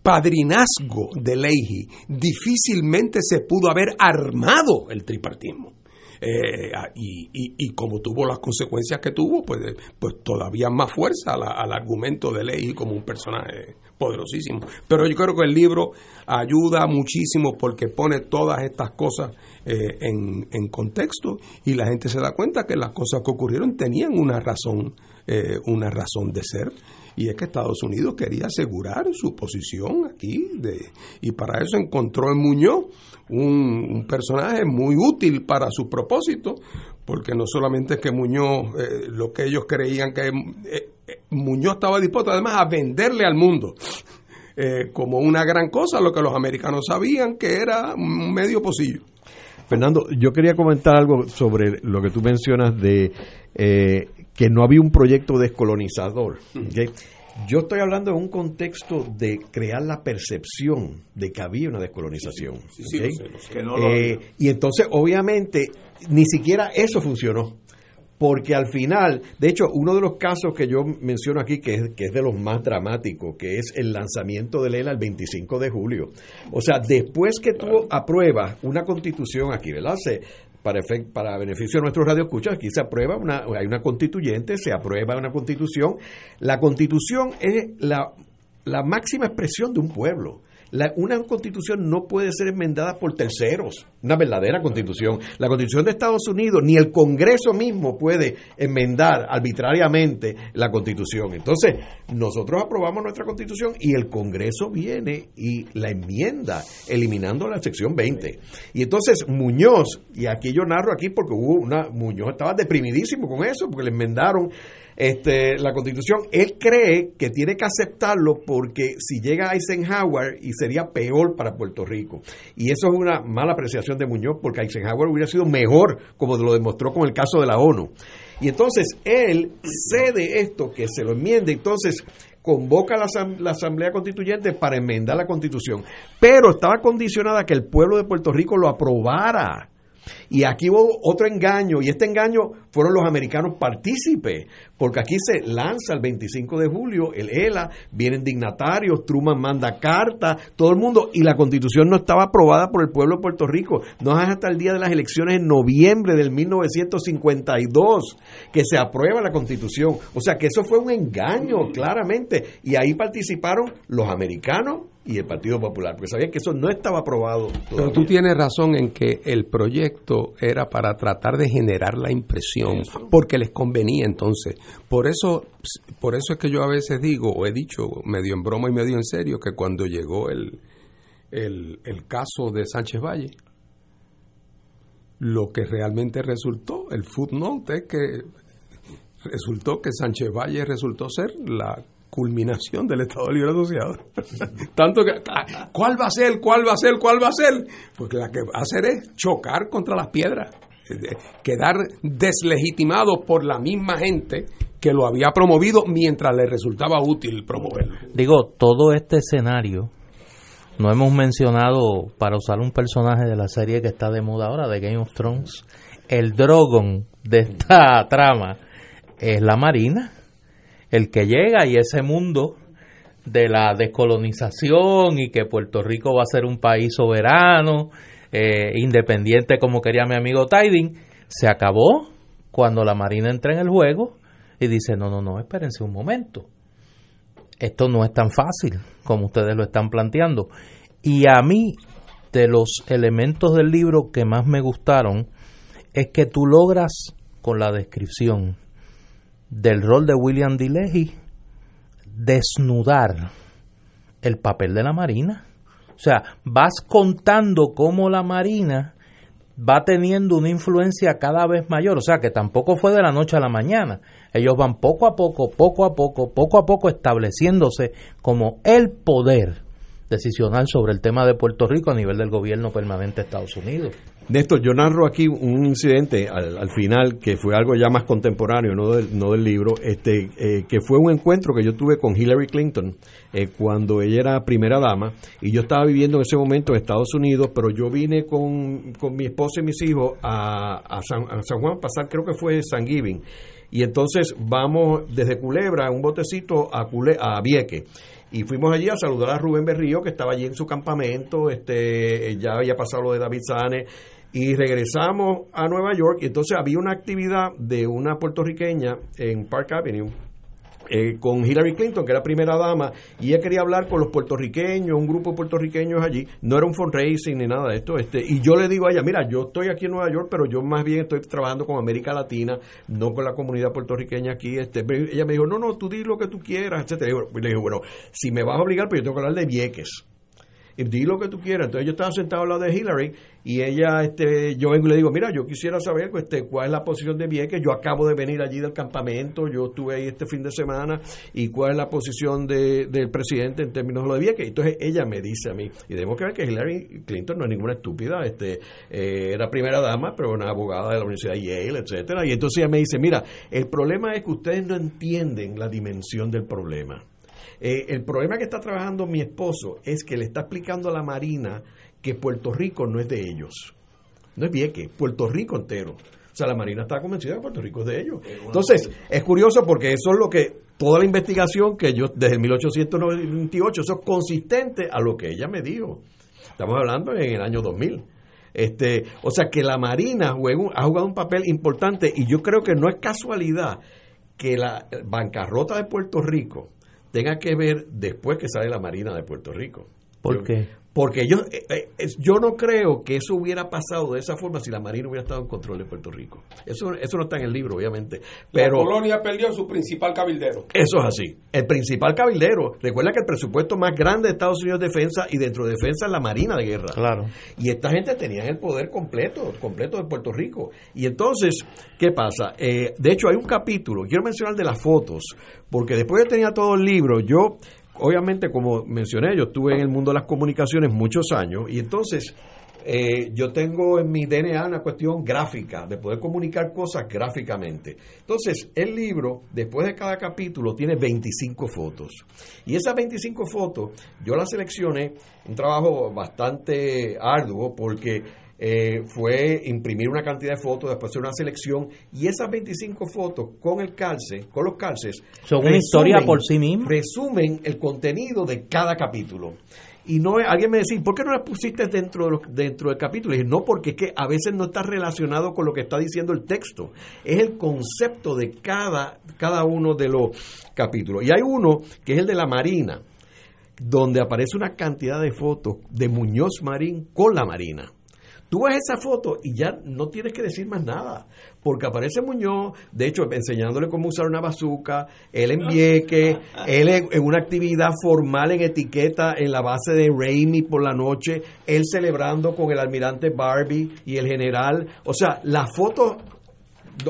padrinazgo de Leahy difícilmente se pudo haber armado el tripartismo. Eh, y, y, como tuvo las consecuencias que tuvo, pues, pues todavía más fuerza al argumento de Leahy como un personaje poderosísimo. Pero yo creo que el libro ayuda muchísimo porque pone todas estas cosas eh, en, contexto y la gente se da cuenta que las cosas que ocurrieron tenían una razón, eh, una razón de ser y es que Estados Unidos quería asegurar su posición aquí de, y para eso encontró en Muñoz un, personaje muy útil para su propósito porque no solamente es que Muñoz eh, lo que ellos creían que Muñoz estaba dispuesto además a venderle al mundo. Como una gran cosa lo que los americanos sabían que era un medio pocillo Fernando, yo quería comentar algo sobre lo que tú mencionas de eh, que no había un proyecto descolonizador. Yo estoy hablando en un contexto de crear la percepción de que había una descolonización. y entonces, obviamente, ni siquiera eso funcionó porque al final, de hecho, uno de los casos que yo menciono aquí, que es, que es de los más dramáticos, que es el lanzamiento de Lela el 25 de julio. O sea, después que tú apruebas una constitución aquí, ¿verdad? Se, para, para beneficio de nuestros radioescuchas, aquí se aprueba una, hay una constituyente, se aprueba una constitución. La constitución es la, la máxima expresión de un pueblo una constitución no puede ser enmendada por terceros, una verdadera constitución. La constitución de Estados Unidos, ni el Congreso mismo puede enmendar arbitrariamente la constitución. Entonces, nosotros aprobamos nuestra constitución y el Congreso viene y la enmienda, eliminando la sección 20. Y entonces Muñoz, y aquí yo narro aquí porque hubo una, Muñoz estaba deprimidísimo con eso, porque le enmendaron este, la constitución, él cree que tiene que aceptarlo porque si llega Eisenhower y sería peor para Puerto Rico. Y eso es una mala apreciación de Muñoz porque Eisenhower hubiera sido mejor, como lo demostró con el caso de la ONU. Y entonces él cede esto, que se lo enmiende, entonces convoca a la, Asamblea Constituyente para enmendar la Constitución, pero estaba condicionada a que el pueblo de Puerto Rico lo aprobara. Y aquí hubo otro engaño, y este engaño fueron los americanos partícipes, porque aquí se lanza el 25 de julio el ELA, vienen dignatarios, Truman manda carta, todo el mundo, y la constitución no estaba aprobada por el pueblo de Puerto Rico. No es hasta el día de las elecciones en noviembre del 1952 que se aprueba la constitución. O sea que eso fue un engaño, claramente, y ahí participaron los americanos y el Partido Popular, porque sabían que eso no estaba aprobado. Pero tú tienes razón en que el proyecto era para tratar de generar la impresión, porque les convenía entonces. Por eso, por eso es que yo a veces digo, o he dicho medio en broma y medio en serio, que cuando llegó el, el, el caso de Sánchez Valle, lo que realmente resultó, el footnote, es que resultó que Sánchez Valle resultó ser la culminación del Estado Libre Asociado. Tanto que, ¿cuál va a ser? ¿Cuál va a ser? ¿Cuál va a ser? Porque la que va a hacer es chocar contra las piedras, quedar deslegitimado por la misma gente que lo había promovido mientras le resultaba útil promoverlo. Digo, todo este escenario, no hemos mencionado, para usar un personaje de la serie que está de moda ahora, de Game of Thrones, el Drogon de esta trama es la Marina el que llega y ese mundo de la descolonización y que Puerto Rico va a ser un país soberano, eh, independiente como quería mi amigo Tiding, se acabó cuando la Marina entra en el juego y dice, no, no, no, espérense un momento. Esto no es tan fácil como ustedes lo están planteando. Y a mí, de los elementos del libro que más me gustaron, es que tú logras, con la descripción del rol de William D. Leahy, desnudar el papel de la Marina. O sea, vas contando cómo la Marina va teniendo una influencia cada vez mayor, o sea que tampoco fue de la noche a la mañana. Ellos van poco a poco, poco a poco, poco a poco estableciéndose como el poder decisional sobre el tema de Puerto Rico a nivel del gobierno permanente de Estados Unidos. Néstor, yo narro aquí un incidente al, final que fue algo ya más contemporáneo, no del, no del libro, este, eh, que fue un encuentro que yo tuve con Hillary Clinton eh, cuando ella era primera dama y yo estaba viviendo en ese momento en Estados Unidos, pero yo vine con, mi esposa y mis hijos a, a, San, Juan a pasar, creo que fue San Giving, y entonces vamos desde Culebra un botecito a, Cule, a Vieque y fuimos allí a saludar a Rubén Berrío que estaba allí en su campamento este ya había pasado lo de David Sane y regresamos a Nueva York. Y entonces había una actividad de una puertorriqueña en Park Avenue eh, con Hillary Clinton, que era primera dama, y ella quería hablar con los puertorriqueños, un grupo de puertorriqueños allí, no era un fundraising ni nada de esto, este, y yo le digo a ella, mira, yo estoy aquí en Nueva York, pero yo más bien estoy trabajando con América Latina, no con la comunidad puertorriqueña aquí, este, ella me dijo, no, no, tú di lo que tú quieras, etcétera, y le digo, bueno, si me vas a obligar, pues yo tengo que hablar de Vieques, y di lo que tú quieras. Entonces yo estaba sentado al lado de Hillary y ella, este, yo vengo y le digo, mira, yo quisiera saber este, cuál es la posición de Vieques. Yo acabo de venir allí del campamento, yo estuve ahí este fin de semana y cuál es la posición de, del presidente en términos de lo de Vieques. Entonces ella me dice a mí, y debemos creer que Hillary Clinton no es ninguna estúpida, este, eh, era primera dama, pero una abogada de la Universidad de Yale, etcétera. Y entonces ella me dice, mira, el problema es que ustedes no entienden la dimensión del problema. Eh, el problema que está trabajando mi esposo es que le está explicando a la Marina que Puerto Rico no es de ellos. No es Vieques, Puerto Rico entero. O sea, la Marina está convencida de que Puerto Rico es de ellos. Entonces, es curioso porque eso es lo que, toda la investigación que yo, desde 1898, eso es consistente a lo que ella me dijo. Estamos hablando en el año 2000. Este, o sea que la Marina ha jugado un papel importante y yo creo que no es casualidad que la bancarrota de Puerto Rico tenga que ver después que sale la Marina de Puerto Rico. ¿Por qué? Porque yo, eh, eh, yo no creo que eso hubiera pasado de esa forma si la Marina hubiera estado en control de Puerto Rico. Eso, eso no está en el libro, obviamente. Pero, la colonia perdió su principal cabildero. Eso es así. El principal cabildero. Recuerda que el presupuesto más grande de Estados Unidos es defensa y dentro de defensa es la Marina de Guerra. Claro. Y esta gente tenía el poder completo, completo de Puerto Rico. Y entonces, ¿qué pasa? Eh, de hecho, hay un capítulo, quiero mencionar de las fotos, porque después de tenía todo el libro, yo obviamente, como mencioné, yo estuve en el mundo de las comunicaciones muchos años y entonces eh, yo tengo en mi DNA una cuestión gráfica, de poder comunicar cosas gráficamente. Entonces, el libro, después de cada capítulo, tiene 25 fotos. Y esas 25 fotos, yo las seleccioné, un trabajo bastante arduo, porque eh, fue imprimir una cantidad de fotos, después hacer una selección y esas 25 fotos con el calce, con los calces, son una historia por sí misma. Resumen el contenido de cada capítulo. Y no alguien me decía, ¿por qué no las pusiste dentro, de dentro del capítulo? Y dije, no, porque es que a veces no está relacionado con lo que está diciendo el texto. Es el concepto de cada, cada uno de los capítulos. Y hay uno que es el de la Marina, donde aparece una cantidad de fotos de Muñoz Marín con la Marina. Tú ves esa foto y ya no tienes que decir más nada, porque aparece Muñoz, de hecho, enseñándole cómo usar una bazuca, él en Vieque, él en, una actividad formal en etiqueta en la base de Raimi por la noche, él celebrando con el almirante Barbie y el general. O sea, la foto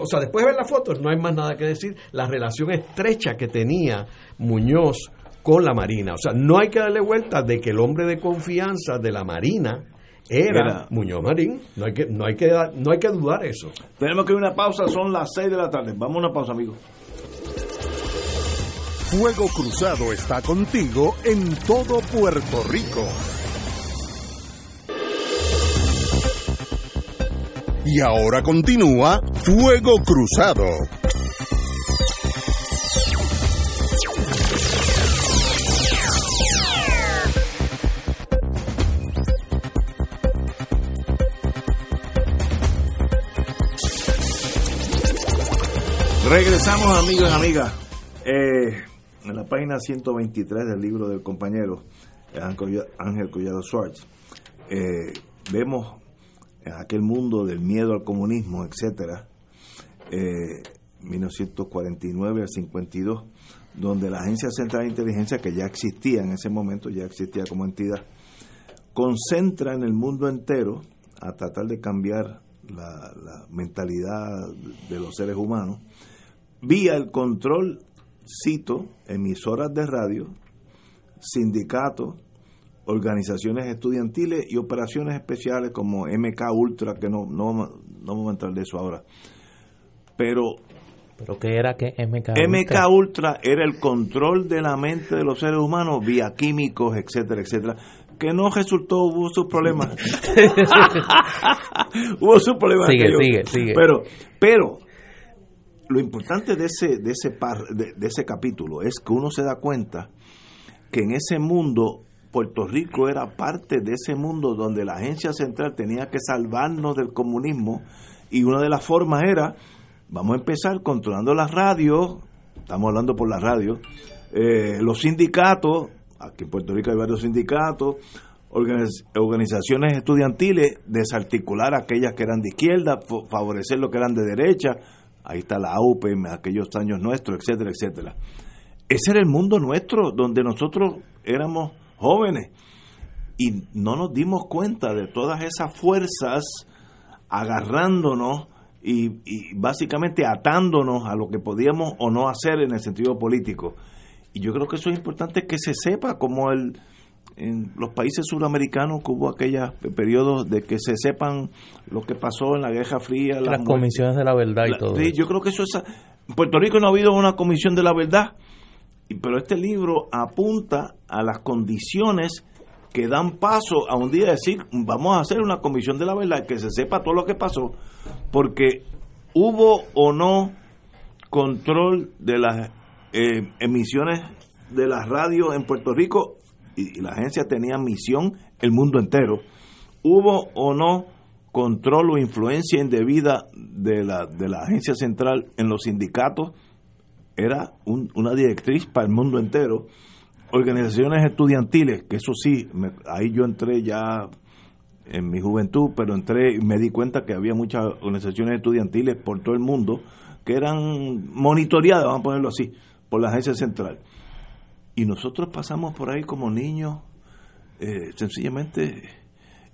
o sea, después de ver la foto no hay más nada que decir, la relación estrecha que tenía Muñoz con la Marina. O sea, no hay que darle vuelta de que el hombre de confianza de la Marina era, Muñoz Marín. No hay, que, no, hay que, no hay que dudar eso. Tenemos que ir a una pausa, son las 6 de la tarde. Vamos a una pausa, amigos. Fuego Cruzado está contigo en todo Puerto Rico. Y ahora continúa Fuego Cruzado. Regresamos amigos y amigas. Eh, en la página 123 del libro del compañero Ángel Collado Schwartz, eh, vemos aquel mundo del miedo al comunismo, etcétera, 1949 al 52, donde la Agencia Central de Inteligencia, que ya existía en ese momento, ya existía como entidad, concentra en el mundo entero a tratar de cambiar la mentalidad de los seres humanos vía el control, cito, emisoras de radio, sindicatos, organizaciones estudiantiles y operaciones especiales como MK Ultra, que no, no, no vamos a entrar de eso ahora. Pero ¿Pero qué era que MK Ultra? MK Ultra era el control de la mente de los seres humanos vía químicos, etcétera, etcétera. Que no resultó, hubo sus problemas. hubo sus problemas. Sigue, sigue, sigue. Pero, pero, lo importante de ese, de ese, par, de, ese capítulo es que uno se da cuenta que en ese mundo Puerto Rico era parte de ese mundo donde la agencia central tenía que salvarnos del comunismo y una de las formas era, vamos a empezar controlando las radios, estamos hablando por la radio, eh, los sindicatos, aquí en Puerto Rico hay varios sindicatos, organizaciones estudiantiles, desarticular aquellas que eran de izquierda, favorecer lo que eran de derecha, ahí está la AUP en aquellos años nuestros, etcétera, etcétera. Ese era el mundo nuestro, donde nosotros éramos jóvenes y no nos dimos cuenta de todas esas fuerzas agarrándonos y, y, básicamente atándonos a lo que podíamos o no hacer en el sentido político. Y yo creo que eso es importante que se sepa, como el, en los países suramericanos que hubo aquellos periodos de que se sepan lo que pasó en la Guerra Fría. Las, comisiones de la verdad y la, todo. Sí, yo creo que eso es... En Puerto Rico no ha habido una comisión de la verdad, pero este libro apunta a las condiciones que dan paso a un día decir, vamos a hacer una comisión de la verdad, que se sepa todo lo que pasó, porque hubo o no control de las eh, emisiones de las radios en Puerto Rico y, la agencia tenía misión el mundo entero. Hubo o no control o influencia indebida de la, de la agencia central en los sindicatos, era un, una directriz para el mundo entero. Organizaciones estudiantiles, que eso sí, me, ahí yo entré ya en mi juventud, pero entré y me di cuenta que había muchas organizaciones estudiantiles por todo el mundo que eran monitoreadas, vamos a ponerlo así, por la agencia central. Y nosotros pasamos por ahí como niños, eh, sencillamente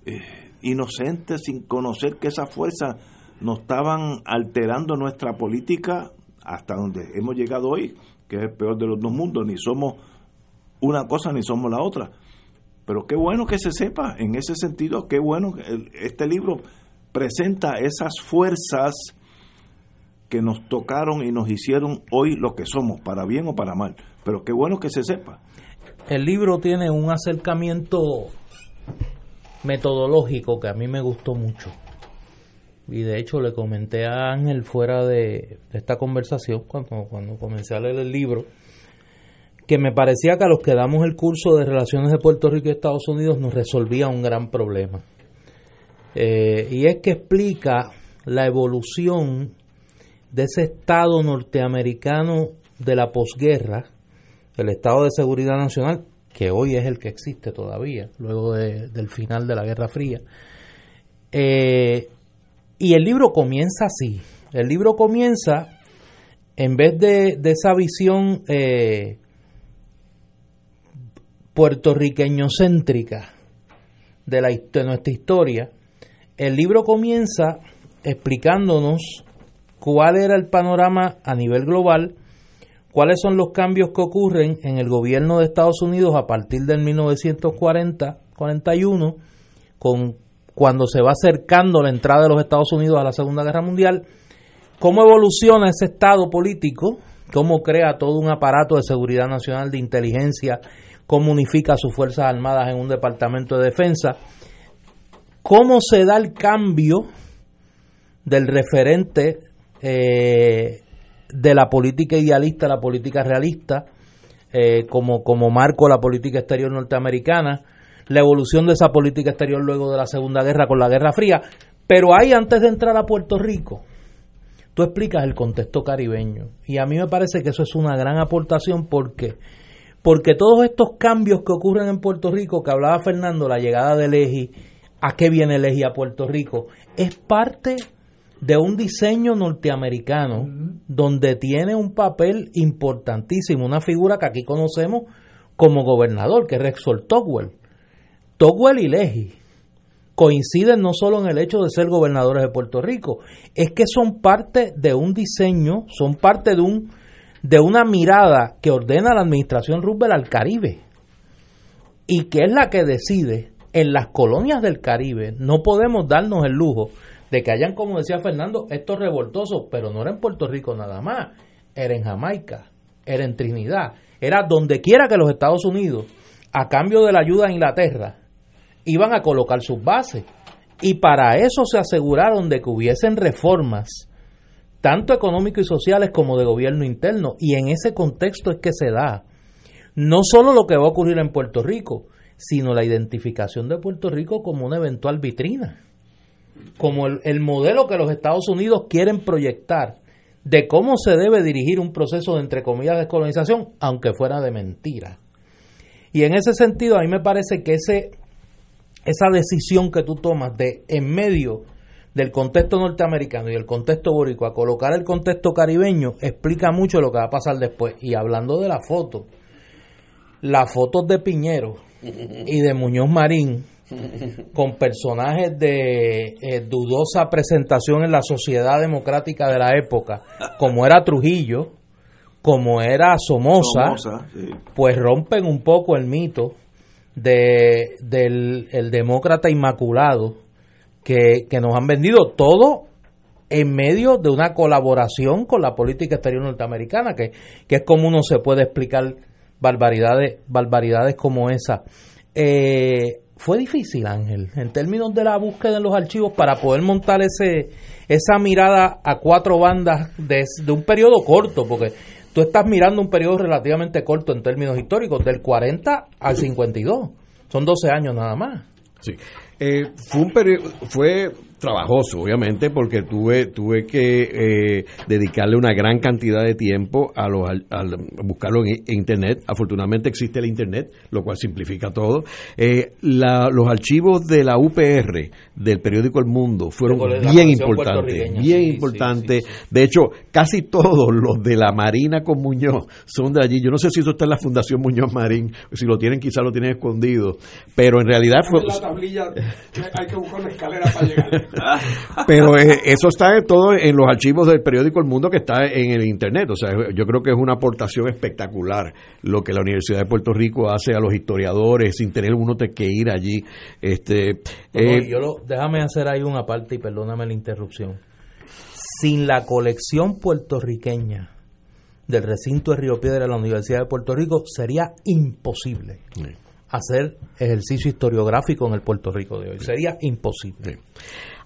eh, inocentes, sin conocer que esas fuerzas nos estaban alterando nuestra política hasta donde hemos llegado hoy, que es el peor de los dos mundos, ni somos una cosa ni somos la otra. Pero qué bueno que se sepa, en ese sentido, qué bueno que este libro presenta esas fuerzas que nos tocaron y nos hicieron hoy lo que somos, para bien o para mal. Pero qué bueno que se sepa. El libro tiene un acercamiento metodológico que a mí me gustó mucho. Y de hecho le comenté a Ángel fuera de, esta conversación, cuando, cuando comencé a leer el libro, que me parecía que a los que damos el curso de relaciones de Puerto Rico y Estados Unidos nos resolvía un gran problema. Eh, y es que explica la evolución de ese Estado norteamericano de la posguerra, el Estado de Seguridad Nacional, que hoy es el que existe todavía, luego de, del final de la Guerra Fría. Eh, y el libro comienza así. El libro comienza, en vez de, esa visión eh, puertorriqueño-céntrica de, de nuestra historia, el libro comienza explicándonos cuál era el panorama a nivel global, cuáles son los cambios que ocurren en el gobierno de Estados Unidos a partir del 1940-41, con cuando se va acercando la entrada de los Estados Unidos a la Segunda Guerra Mundial, cómo evoluciona ese estado político, cómo crea todo un aparato de seguridad nacional, de inteligencia, cómo unifica sus Fuerzas Armadas en un departamento de defensa, cómo se da el cambio del referente eh, de la política idealista a la política realista, eh, como, como marco la política exterior norteamericana, la evolución de esa política exterior luego de la Segunda Guerra con la Guerra Fría. Pero ahí, antes de entrar a Puerto Rico, tú explicas el contexto caribeño. Y a mí me parece que eso es una gran aportación porque porque todos estos cambios que ocurren en Puerto Rico, que hablaba Fernando, la llegada del EGI, a qué viene el EGI a Puerto Rico, es parte de un diseño norteamericano donde tiene un papel importantísimo, una figura que aquí conocemos como gobernador, que es Rexford Togwell. Togwell y Leji coinciden no solo en el hecho de ser gobernadores de Puerto Rico, es que son parte de un diseño, son parte de un de una mirada que ordena la administración Roosevelt al Caribe y que es la que decide en las colonias del Caribe. No podemos darnos el lujo de que hayan, como decía Fernando, estos revoltosos, pero no era en Puerto Rico nada más, era en Jamaica, era en Trinidad, era donde quiera que los Estados Unidos, a cambio de la ayuda de Inglaterra, iban a colocar sus bases. Y para eso se aseguraron de que hubiesen reformas, tanto económicos y sociales como de gobierno interno. Y en ese contexto es que se da no solo lo que va a ocurrir en Puerto Rico, sino la identificación de Puerto Rico como una eventual vitrina como el, modelo que los Estados Unidos quieren proyectar de cómo se debe dirigir un proceso de, entre comillas, descolonización, aunque fuera de mentira. Y en ese sentido, a mí me parece que ese, esa decisión que tú tomas de, en medio del contexto norteamericano y el contexto boricua, colocar el contexto caribeño, explica mucho lo que va a pasar después. Y hablando de la foto, las fotos de Piñero y de Muñoz Marín, con personajes de eh, dudosa presentación en la sociedad democrática de la época, como era Trujillo, como era Somoza, pues rompen un poco el mito de, del el demócrata inmaculado que, que nos han vendido todo en medio de una colaboración con la política exterior norteamericana, que, que es como uno se puede explicar barbaridades, barbaridades como esa. Eh, fue difícil, Ángel, en términos de la búsqueda en los archivos para poder montar ese esa mirada a cuatro bandas de, un periodo corto, porque tú estás mirando un periodo relativamente corto en términos históricos, del 40 al 52. Son 12 años nada más. Sí. Eh, fue un fue trabajoso, obviamente, porque tuve tuve que eh, dedicarle una gran cantidad de tiempo a, los, buscarlo en, internet. Afortunadamente existe el internet, lo cual simplifica todo. Eh, los archivos de la UPR del periódico El Mundo fueron bien importantes, bien importantes. de hecho, casi todos los de la Marina con Muñoz son de allí. Yo no sé si eso está en la Fundación Muñoz Marín, si lo tienen quizá lo tienen escondido, pero en realidad fue... La tablilla, hay que buscar una escalera para llegar. Pero eh, eso está todo en los archivos del periódico El Mundo que está en el Internet. O sea, yo creo que es una aportación espectacular lo que la Universidad de Puerto Rico hace a los historiadores sin tener uno que ir allí. Este, eh, yo déjame hacer ahí una parte y perdóname la interrupción. Sin la colección puertorriqueña del recinto de Río Piedra de la Universidad de Puerto Rico sería imposible hacer ejercicio historiográfico en el Puerto Rico de hoy. Sería imposible.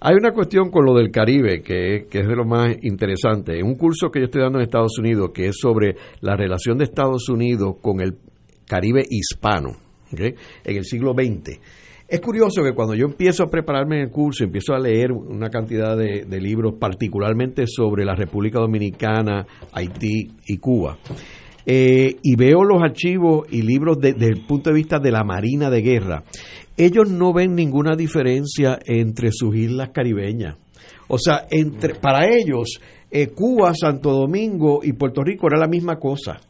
Hay una cuestión con lo del Caribe que, es de lo más interesante. Un curso que yo estoy dando en Estados Unidos que es sobre la relación de Estados Unidos con el Caribe hispano en el siglo XX. Es curioso que cuando yo empiezo a prepararme en el curso, empiezo a leer una cantidad de, de libros, particularmente sobre la República Dominicana, Haití y Cuba, eh, y veo los archivos y libros desde el punto de vista de la Marina de Guerra, ellos no ven ninguna diferencia entre sus islas caribeñas. O sea, entre, para ellos, eh, Cuba, Santo Domingo y Puerto Rico era la misma cosa.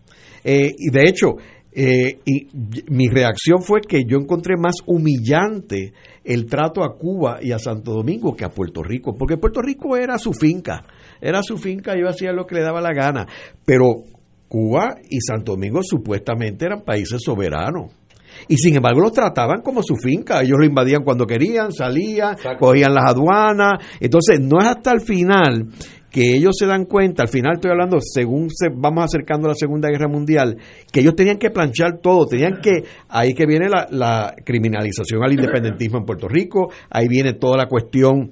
Eh, y de hecho, y mi reacción fue que yo encontré más humillante el trato a Cuba y a Santo Domingo que a Puerto Rico, porque Puerto Rico era su finca, era su finca, yo hacía lo que le daba la gana, pero Cuba y Santo Domingo supuestamente eran países soberanos. Y sin embargo los trataban como su finca. Ellos lo invadían cuando querían, salían, cogían las aduanas. Entonces no es hasta el final que ellos se dan cuenta, al final estoy hablando, según se, vamos acercando a la Segunda Guerra Mundial, que ellos tenían que planchar todo, tenían que, ahí que viene la, la criminalización al independentismo en Puerto Rico, ahí viene toda la cuestión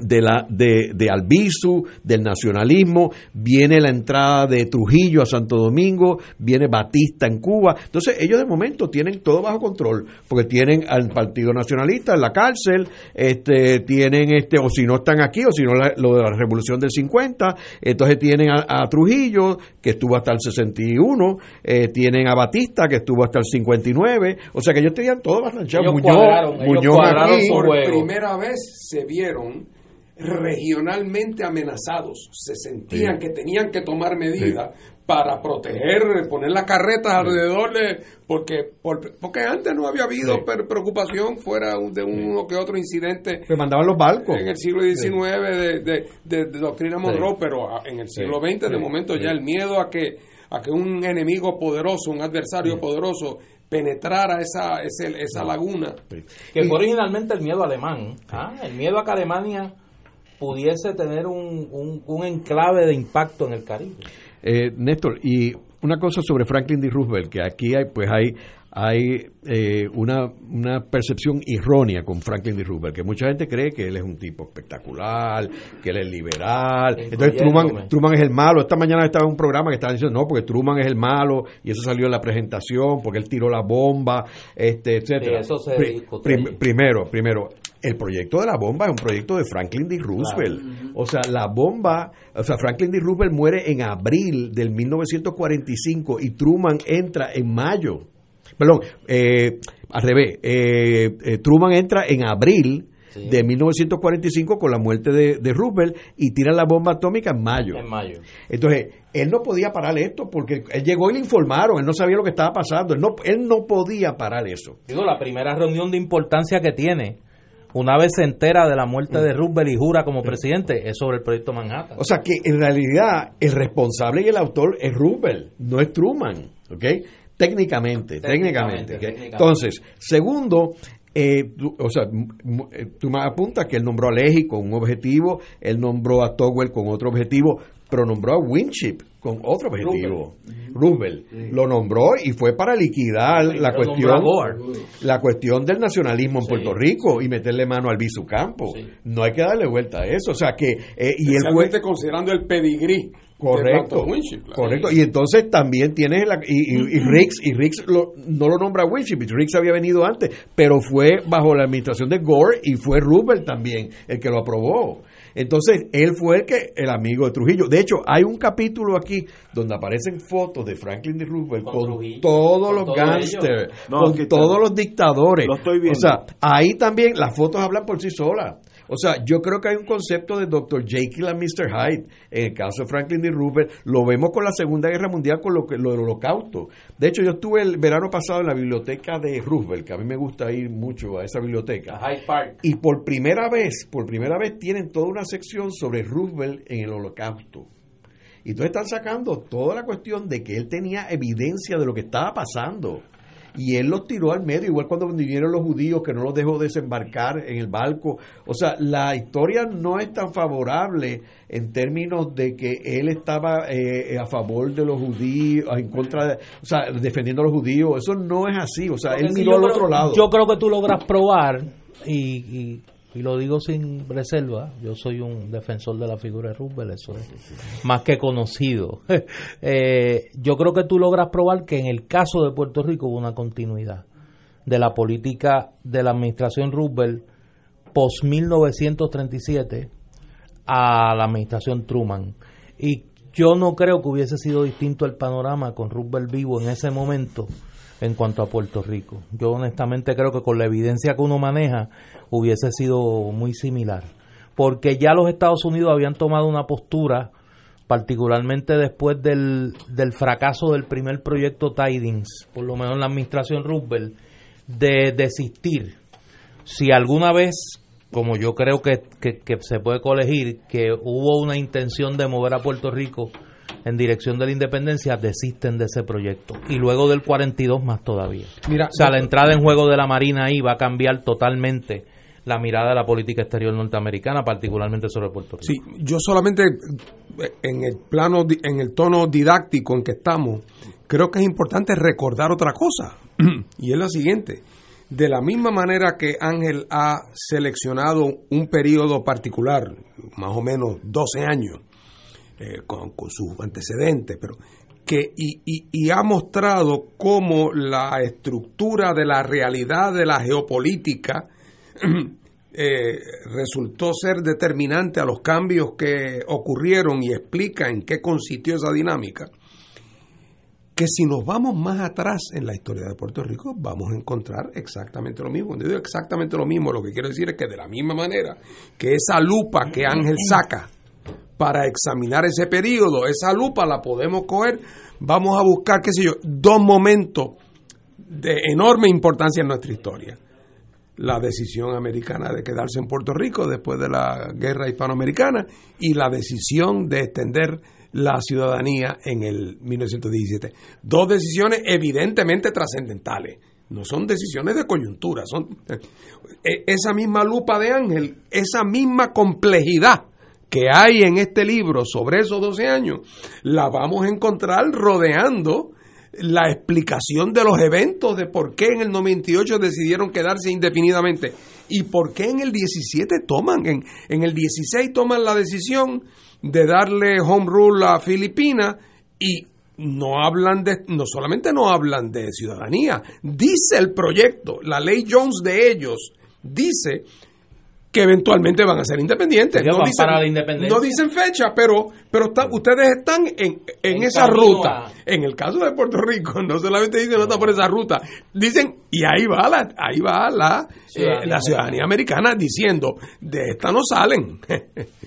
de, la, de, de Albizu, del nacionalismo, viene la entrada de Trujillo a Santo Domingo, viene Batista en Cuba. Entonces ellos de momento tienen todo bajo control, porque tienen al Partido Nacionalista en la cárcel, este, tienen, este, o si no están aquí, o si no lo de la Revolución del 50, entonces tienen a, Trujillo, que estuvo hasta el 61, eh, tienen a Batista, que estuvo hasta el 59, o sea que ellos tenían todo bastante. Muñoz, Muñoz aquí, por primera vez se vieron regionalmente amenazados, se sentían que tenían que tomar medidas para proteger, poner las carretas alrededor de, porque, porque antes no había habido preocupación fuera de uno que otro incidente. Se mandaban los barcos. En el siglo XIX de, de, doctrina Monroe, pero en el siglo XX de momento ya el miedo a que, a que un enemigo poderoso, un adversario poderoso penetrara esa, esa, esa laguna. Que fue originalmente el miedo alemán, ¿ah? el miedo a que Alemania pudiese tener un, un, enclave de impacto en el Caribe. Eh, Néstor, y una cosa sobre Franklin D. Roosevelt, que aquí hay, pues hay, hay eh, una, una, percepción errónea con Franklin D. Roosevelt, que mucha gente cree que él es un tipo espectacular, que él es liberal. Entonces Truman, Truman es el malo. Esta mañana estaba en un programa que estaba diciendo, no, porque Truman es el malo, y eso salió en la presentación, porque él tiró la bomba, este, etcétera. primero, primero, el proyecto de la bomba es un proyecto de Franklin D. Roosevelt. O sea, la bomba, o sea, Franklin D. Roosevelt muere en abril del 1945 y Truman entra en mayo. Perdón, eh, al revés. Eh, eh, Truman entra en abril de 1945 con la muerte de, de, Roosevelt y tira la bomba atómica en mayo. En mayo. Entonces, él no podía parar esto porque él llegó y le informaron, él no sabía lo que estaba pasando, él no, él no podía parar eso. Digo, la primera reunión de importancia que tiene una vez se entera de la muerte de Roosevelt y jura como presidente, es sobre el proyecto Manhattan. O sea que en realidad el responsable y el autor es Roosevelt, no es Truman, ¿ok? Técnicamente, técnicamente. Entonces, segundo, eh, o sea, eh, tú me apuntas que él nombró a Leahy con un objetivo, él nombró a Togwell con otro objetivo, pero nombró a Winship con otro objetivo. Roosevelt lo nombró y fue para liquidar la cuestión la cuestión del nacionalismo en Puerto Rico y meterle mano al Campo. No hay que darle vuelta a eso, o sea que eh, y él fue considerando el pedigrí Correcto, correcto. Y entonces también tienes la, y, y, Riggs, y Riggs no lo nombra Winship, Riggs había venido antes, pero fue bajo la administración de Gore y fue Roosevelt también el que lo aprobó. Entonces, él fue el que, el amigo de Trujillo. De hecho, hay un capítulo aquí donde aparecen fotos de Franklin D. Roosevelt con, todos los gángsters, con todos los dictadores. O sea, ahí también las fotos hablan por sí solas. O sea, yo creo que hay un concepto de Dr. Jekyll and Mr. Hyde. En el caso de Franklin D. Roosevelt, lo vemos con la Segunda Guerra Mundial con lo, que, lo del holocausto. De hecho, yo estuve el verano pasado en la biblioteca de Roosevelt, que a mí me gusta ir mucho a esa biblioteca. Hyde Park. Y por primera vez, por primera vez tienen toda una sección sobre Roosevelt en el holocausto. Y entonces están sacando toda la cuestión de que él tenía evidencia de lo que estaba pasando y él los tiró al medio, igual cuando vinieron los judíos que no los dejó desembarcar en el barco. O sea, la historia no es tan favorable en términos de que él estaba eh, a favor de los judíos, en contra de, o sea, defendiendo a los judíos. Eso no es así, o sea, él miró al otro lado. Yo creo que tú logras probar y y lo digo sin reserva, yo soy un defensor de la figura de Roosevelt, eso es más que conocido. Eh, yo creo que tú logras probar que en el caso de Puerto Rico hubo una continuidad de la política de la administración Roosevelt post 1937 a la administración Truman. Y yo no creo que hubiese sido distinto el panorama con Roosevelt vivo en ese momento en cuanto a Puerto Rico. Yo honestamente creo que con la evidencia que uno maneja hubiese sido muy similar, porque ya los Estados Unidos habían tomado una postura, particularmente después del, del fracaso del primer proyecto Tidings, por lo menos en la administración Roosevelt, de desistir. Si alguna vez, como yo creo que, que se puede colegir, que hubo una intención de mover a Puerto Rico en dirección de la independencia desisten de ese proyecto. Y luego del 42 más todavía. Mira, o sea, la entrada en juego de la Marina ahí va a cambiar totalmente la mirada de la política exterior norteamericana, particularmente sobre Puerto Rico. Sí, yo solamente en el plano, en el tono didáctico en que estamos, creo que es importante recordar otra cosa, y es la siguiente. de la misma manera que Ángel ha seleccionado un periodo particular, más o menos 12 años, eh, con, sus antecedentes, pero que, y ha mostrado cómo la estructura de la realidad de la geopolítica eh, resultó ser determinante a los cambios que ocurrieron y explica en qué consistió esa dinámica, que si nos vamos más atrás en la historia de Puerto Rico, vamos a encontrar exactamente lo mismo. Cuando digo exactamente lo mismo, lo que quiero decir es que de la misma manera que esa lupa que Ángel saca para examinar ese periodo, esa lupa la podemos coger, vamos a buscar, qué sé yo, dos momentos de enorme importancia en nuestra historia. La decisión americana de quedarse en Puerto Rico después de la guerra hispanoamericana y la decisión de extender la ciudadanía en el 1917. Dos decisiones evidentemente trascendentales. No son decisiones de coyuntura, son eh, esa misma lupa de Ángel, esa misma complejidad que hay en este libro sobre esos 12 años, la vamos a encontrar rodeando la explicación de los eventos de por qué en el 98 decidieron quedarse indefinidamente y por qué en el 17 toman, en, en el 16 toman la decisión de darle home rule a Filipinas y no hablan de, no solamente no hablan de ciudadanía, dice el proyecto, la ley Jones de ellos, dice que eventualmente van a ser independientes. No dicen, para la independencia. no dicen fecha, pero, pero está- ustedes están en, en En esa ruta. a- En el caso de Puerto Rico, no solamente dicen no está por esa ruta, dicen, y ahí va la, ahí va la, eh, Ciudadanía la ciudadanía americana diciendo, de esta no salen.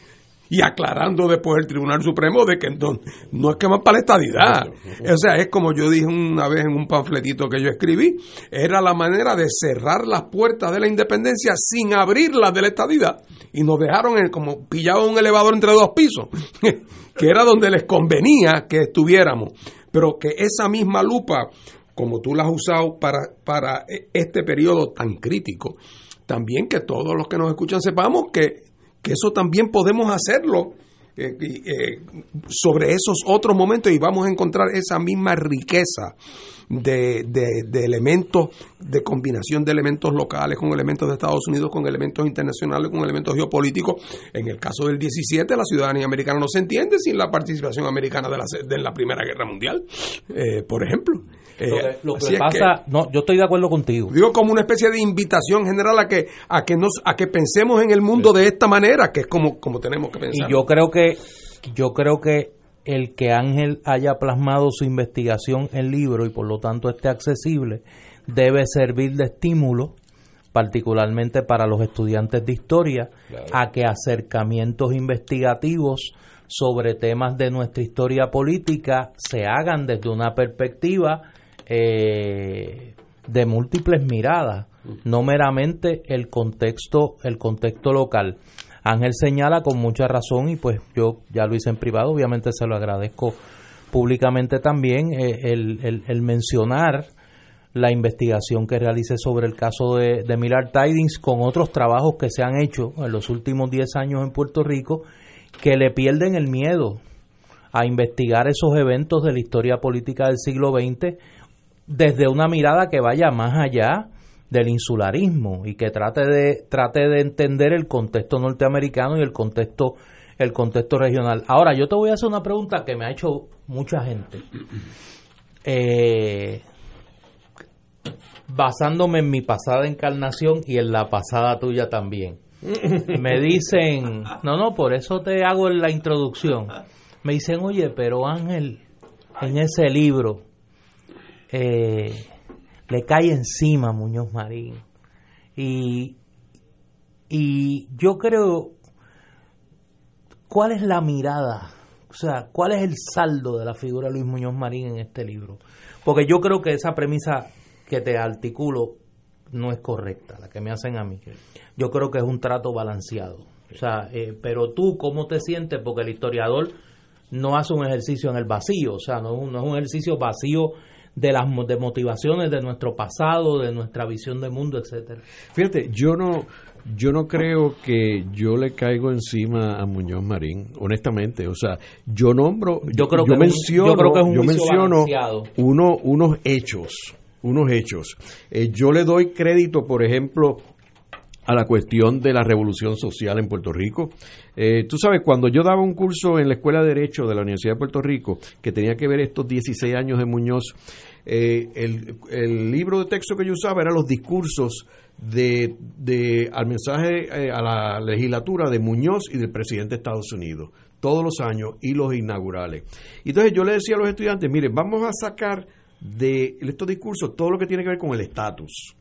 y aclarando después el Tribunal Supremo de que no, no es que más para la estadidad. O sea, es como yo dije una vez en un panfletito que yo escribí, era la manera de cerrar las puertas de la independencia sin abrirlas de la estadidad. Y nos dejaron en- como pillados un elevador entre dos pisos, que era donde les convenía que estuviéramos. Pero que esa misma lupa, como tú la has usado para, para este periodo tan crítico, también que todos los que nos escuchan sepamos que que eso también podemos hacerlo eh, eh, sobre esos otros momentos y vamos a encontrar esa misma riqueza de, de- elementos, de combinación de elementos locales con elementos de Estados Unidos, con elementos internacionales, con elementos geopolíticos. En el caso del 17, la ciudadanía americana no se entiende sin la participación americana de la, de la Primera Guerra Mundial, eh, por ejemplo. Eh, Lo que, lo que así es pasa, no, yo estoy de acuerdo contigo. Digo como una especie de invitación general a que a que nos a que pensemos en el mundo de esta manera, que es como como tenemos que pensar. Y yo creo que yo creo que el que Ángel haya plasmado su investigación en libro y por lo tanto esté accesible debe servir de estímulo particularmente para los estudiantes de historia a que acercamientos investigativos sobre temas de nuestra historia política se hagan desde una perspectiva eh, de múltiples miradas, no meramente el contexto, el contexto local. Ángel señala con mucha razón y pues yo ya lo hice en privado, obviamente se lo agradezco públicamente también eh, el, el- el mencionar la investigación que realicé sobre el caso de, de Millard Tidings con otros trabajos que se han hecho en los últimos 10 años en Puerto Rico que le pierden el miedo a investigar esos eventos de la historia política del siglo XX desde una mirada que vaya más allá del insularismo y que trate de trate de entender el contexto norteamericano y el contexto el contexto regional. Ahora yo te voy a hacer una pregunta que me ha hecho mucha gente. Eh, basándome en mi pasada encarnación y en la pasada tuya también. Me dicen, no, no, por eso te hago la introducción. Me dicen, oye, pero Ángel, en ese libro eh, le cae encima a Muñoz Marín. Y, y yo creo, ¿cuál es la mirada? O sea, ¿cuál es el saldo de la figura de Luis Muñoz Marín en este libro? Porque yo creo que esa premisa que te articulo no es correcta, la que me hacen a mí. Yo creo que es un trato balanceado. O sea, eh, pero tú, ¿cómo te sientes? Porque el historiador no hace un ejercicio en el vacío, o sea, no no es un ejercicio vacío de las de motivaciones de nuestro pasado, de nuestra visión del mundo, etcétera. Fíjate, yo no, yo no creo que yo le caigo encima a Muñoz Marín, honestamente. O sea, yo nombro, Yo creo que un- menciono, yo creo que es un juicio menciono uno, unos hechos unos hechos. Eh, yo le doy crédito, por ejemplo, a la cuestión de la revolución social en Puerto Rico. Eh, tú sabes, cuando yo daba un curso en la Escuela de Derecho de la Universidad de Puerto Rico, que tenía que ver estos 16 años de Muñoz, eh, el, libro de texto que yo usaba eran los discursos de, de al mensaje eh, a la legislatura de Muñoz y del presidente de Estados Unidos, todos los años y los inaugurales. Entonces yo le decía a los estudiantes, miren, vamos a sacar de estos discursos todo lo que tiene que ver con el estatus.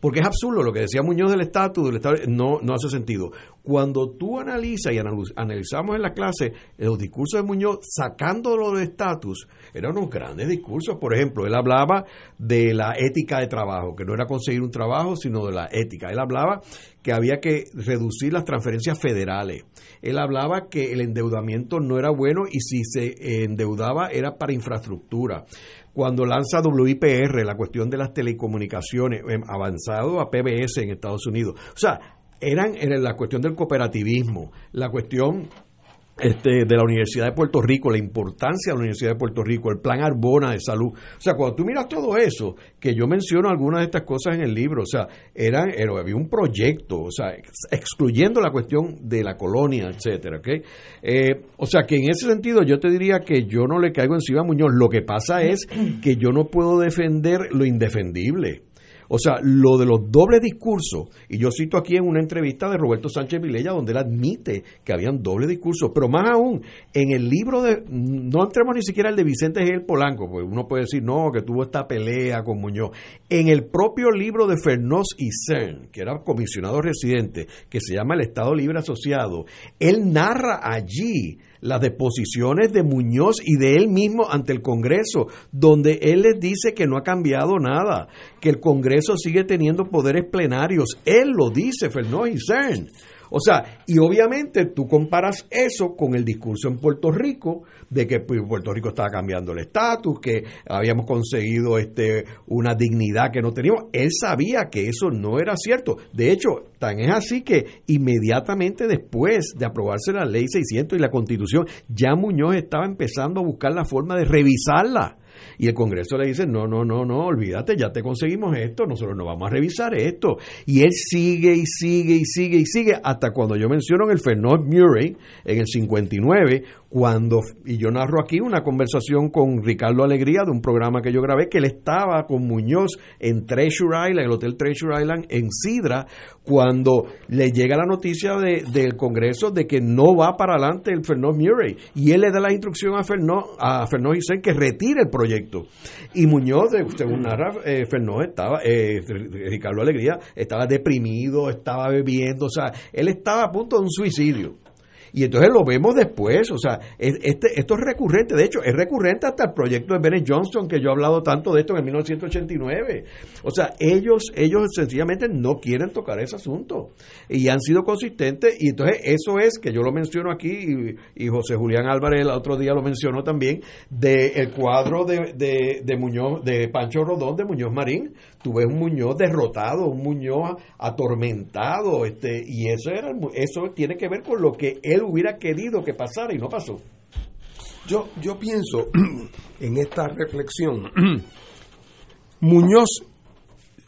Porque es absurdo lo que decía Muñoz del estatus, del estado, no, no hace sentido. Cuando tú analizas y analizamos en la clase los discursos de Muñoz, sacándolo del estatus, eran unos grandes discursos. Por ejemplo, él hablaba de la ética de trabajo, que no era conseguir un trabajo, sino de la ética. Él hablaba que había que reducir las transferencias federales. Él hablaba que el endeudamiento no era bueno y si se endeudaba era para infraestructura cuando lanza WIPR, la cuestión de las telecomunicaciones, em, avanzado a PBS en Estados Unidos. O sea, eran en la cuestión del cooperativismo, la cuestión este, de la Universidad de Puerto Rico, la importancia de la Universidad de Puerto Rico, el plan Arbona de salud. O sea, cuando tú miras todo eso, que yo menciono algunas de estas cosas en el libro, o sea, eran, había un proyecto, o sea, excluyendo la cuestión de la colonia, etcétera. Eh, o sea, que en ese sentido yo te diría que yo no le caigo encima a Muñoz. Lo que pasa es que yo no puedo defender lo indefendible. O sea, lo de los dobles discursos, y yo cito aquí en una entrevista de Roberto Sánchez Vilella donde él admite que habían dobles discursos, pero más aún, en el libro de, no entremos ni siquiera el de Vicente G. Polanco, porque uno puede decir, no, que tuvo esta pelea con Muñoz. En el propio libro de Fernós y Cern, que era comisionado residente, que se llama El Estado Libre Asociado, él narra allí las deposiciones de Muñoz y de él mismo ante el Congreso, donde él les dice que no ha cambiado nada, que el Congreso sigue teniendo poderes plenarios. Él lo dice, Fernández y CERN. O sea, y obviamente tú comparas eso con el discurso en Puerto Rico de que pues, Puerto Rico estaba cambiando el estatus, que habíamos conseguido este una dignidad que no teníamos. Él sabía que eso no era cierto. De hecho, tan es así que inmediatamente después de aprobarse la ley 600 y la Constitución, ya Muñoz estaba empezando a buscar la forma de revisarla y el Congreso le dice, no, no, no, no, olvídate, ya te conseguimos esto, nosotros no vamos a revisar esto. Y él sigue y sigue y sigue y sigue hasta cuando yo menciono en el Fernand Murray, en el 59, cuando, y yo narro aquí una conversación con Ricardo Alegría de un programa que yo grabé, que él estaba con Muñoz en Treasure Island, el Hotel Treasure Island en Sidra, cuando le llega la noticia de, del Congreso de que no va para adelante el Fernand Murray. Y él le da la instrucción a Fernand, a Fernand que retire el proyecto. Y Muñoz, según narra, eh, Fernand estaba, eh, Ricardo Alegría, estaba deprimido, estaba bebiendo, o sea, él estaba a punto de un suicidio. Y entonces lo vemos después, o sea, este, esto es recurrente, de hecho, es recurrente hasta el proyecto de Bennett Johnston, que yo he hablado tanto de esto en 1989. O sea, ellos, ellos sencillamente no quieren tocar ese asunto y han sido consistentes y entonces eso es, que yo lo menciono aquí y, José Julián Álvarez el otro día lo mencionó también, del el cuadro de, de, de Muñoz, de Pancho Rodón, de Muñoz Marín, tú ves un Muñoz derrotado, un Muñoz atormentado, este, y eso era eso tiene que ver con lo que él hubiera querido que pasara y no pasó. Yo, yo pienso en esta reflexión. Muñoz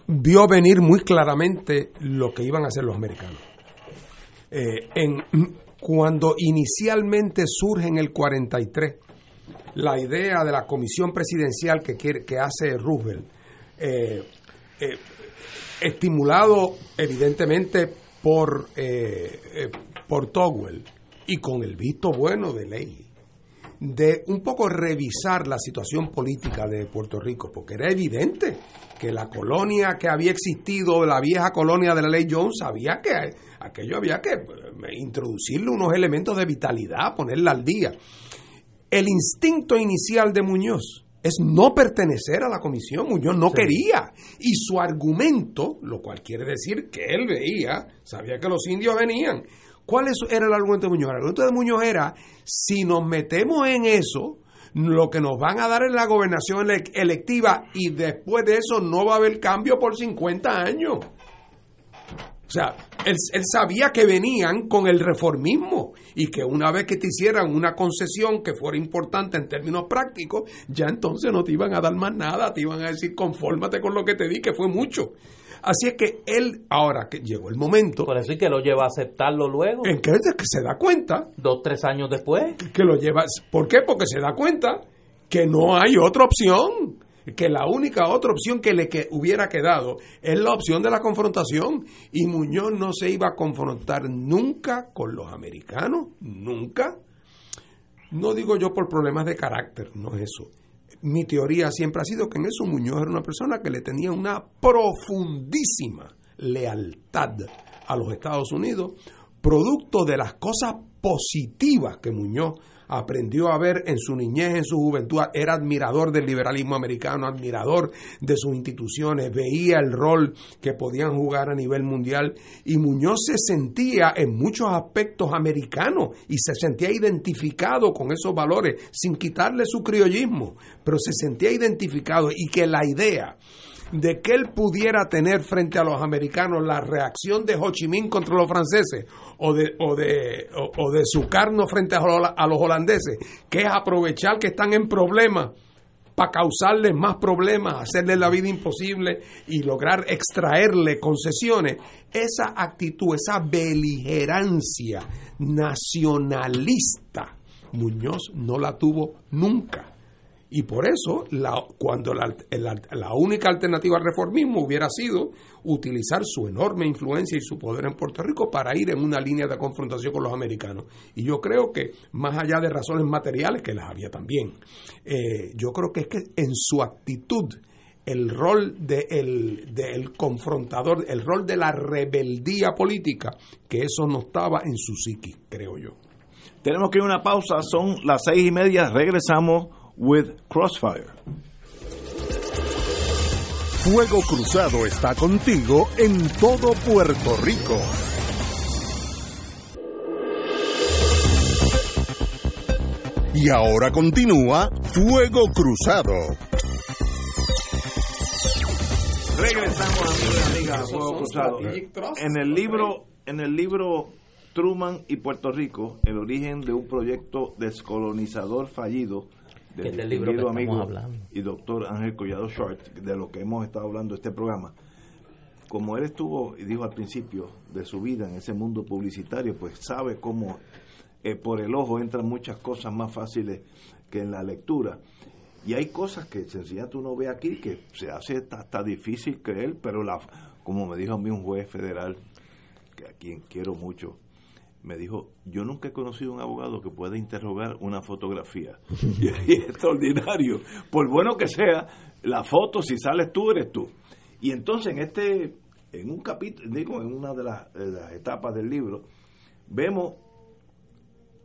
vio venir muy claramente lo que iban a hacer los americanos. Eh, en, cuando inicialmente surge en el 43 la idea de la comisión presidencial que, quiere, que hace Roosevelt, eh, eh, estimulado evidentemente por, eh, eh, por Togwell y con el visto bueno de ley, de un poco revisar la situación política de Puerto Rico, porque era evidente que la colonia que había existido, la vieja colonia de la ley Jones, había que aquello había que introducirle unos elementos de vitalidad, ponerla al día. El instinto inicial de Muñoz es no pertenecer a la comisión. Muñoz no quería. Y su argumento, lo cual quiere decir que él veía, sabía que los indios venían. ¿Cuál era el argumento de Muñoz? El argumento de Muñoz era, si nos metemos en eso, lo que nos van a dar es la gobernación electiva y después de eso no va a haber cambio por 50 años. O sea, él, él, sabía que venían con el reformismo y que una vez que te hicieran una concesión que fuera importante en términos prácticos, ya entonces no te iban a dar más nada, te iban a decir confórmate con lo que te di, que fue mucho. Así es que él, ahora que llegó el momento. Por eso es que lo lleva a aceptarlo luego. En que, que se da cuenta. Dos, tres años después. Que lo lleva. ¿Por qué? Porque se da cuenta que no hay otra opción. Que la única otra opción que le que hubiera quedado es la opción de la confrontación. Y Muñoz no se iba a confrontar nunca con los americanos. Nunca. No digo yo por problemas de carácter, no es eso mi teoría siempre ha sido que en eso Muñoz era una persona que le tenía una profundísima lealtad a los Estados Unidos, producto de las cosas positivas que Muñoz aprendió a ver en su niñez, en su juventud, era admirador del liberalismo americano, admirador de sus instituciones, veía el rol que podían jugar a nivel mundial y Muñoz se sentía en muchos aspectos americano y se sentía identificado con esos valores sin quitarle su criollismo, pero se sentía identificado y que la idea de que él pudiera tener frente a los americanos la reacción de Ho Chi Minh contra los franceses o de, o de, o, frente a los holandeses, que es aprovechar que están en problemas para causarles más problemas, hacerles la vida imposible y lograr extraerle concesiones, esa actitud, esa beligerancia nacionalista, Muñoz no la tuvo nunca. Y por eso, cuando la, la, única alternativa al reformismo hubiera sido utilizar su enorme influencia y su poder en Puerto Rico para ir en una línea de confrontación con los americanos. Y yo creo que, más allá de razones materiales, que las había también, eh, yo creo que es que en su actitud, el rol del de confrontador, el rol de la rebeldía política, que eso no estaba en su psiqui, creo yo. Tenemos que ir a una pausa, son las seis y media, regresamos with Crossfire. Fuego Cruzado está contigo en todo Puerto Rico. Y ahora continúa Fuego Cruzado. Regresamos amigos y amigas a Fuego Cruzado. En el libro, en el libro Truman y Puerto Rico, el origen de un proyecto descolonizador fallido del libro amigo y doctor Ángel Collado Short, de lo que hemos estado hablando este programa. Como él estuvo, y dijo al principio de su vida en ese mundo publicitario, pues sabe cómo eh, por el ojo entran muchas cosas más fáciles que en la lectura. Y hay cosas que sencillamente uno ve aquí que se hace hasta, difícil creer, pero la, como me dijo a mí un juez federal, que a quien quiero mucho, me dijo, yo nunca he conocido un abogado que pueda interrogar una fotografía. y es extraordinario. Por bueno que sea, la foto, si sales tú, eres tú. Y entonces en este, en un capítulo, digo, en una de las, de las etapas del libro, vemos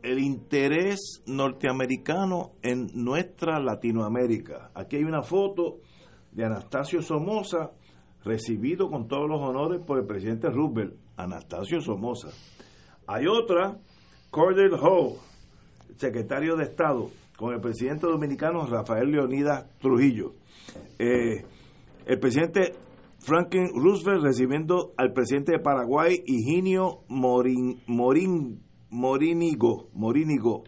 el interés norteamericano en nuestra Latinoamérica. Aquí hay una foto de Anastasio Somoza, recibido con todos los honores por el presidente Roosevelt. Anastasio Somoza hay otra, Cordell Ho, secretario de Estado, con el presidente dominicano Rafael Leonidas Trujillo. Eh, el presidente Franklin Roosevelt recibiendo al presidente de Paraguay, Higinio Morin, Morin, Morínigo, Morínigo,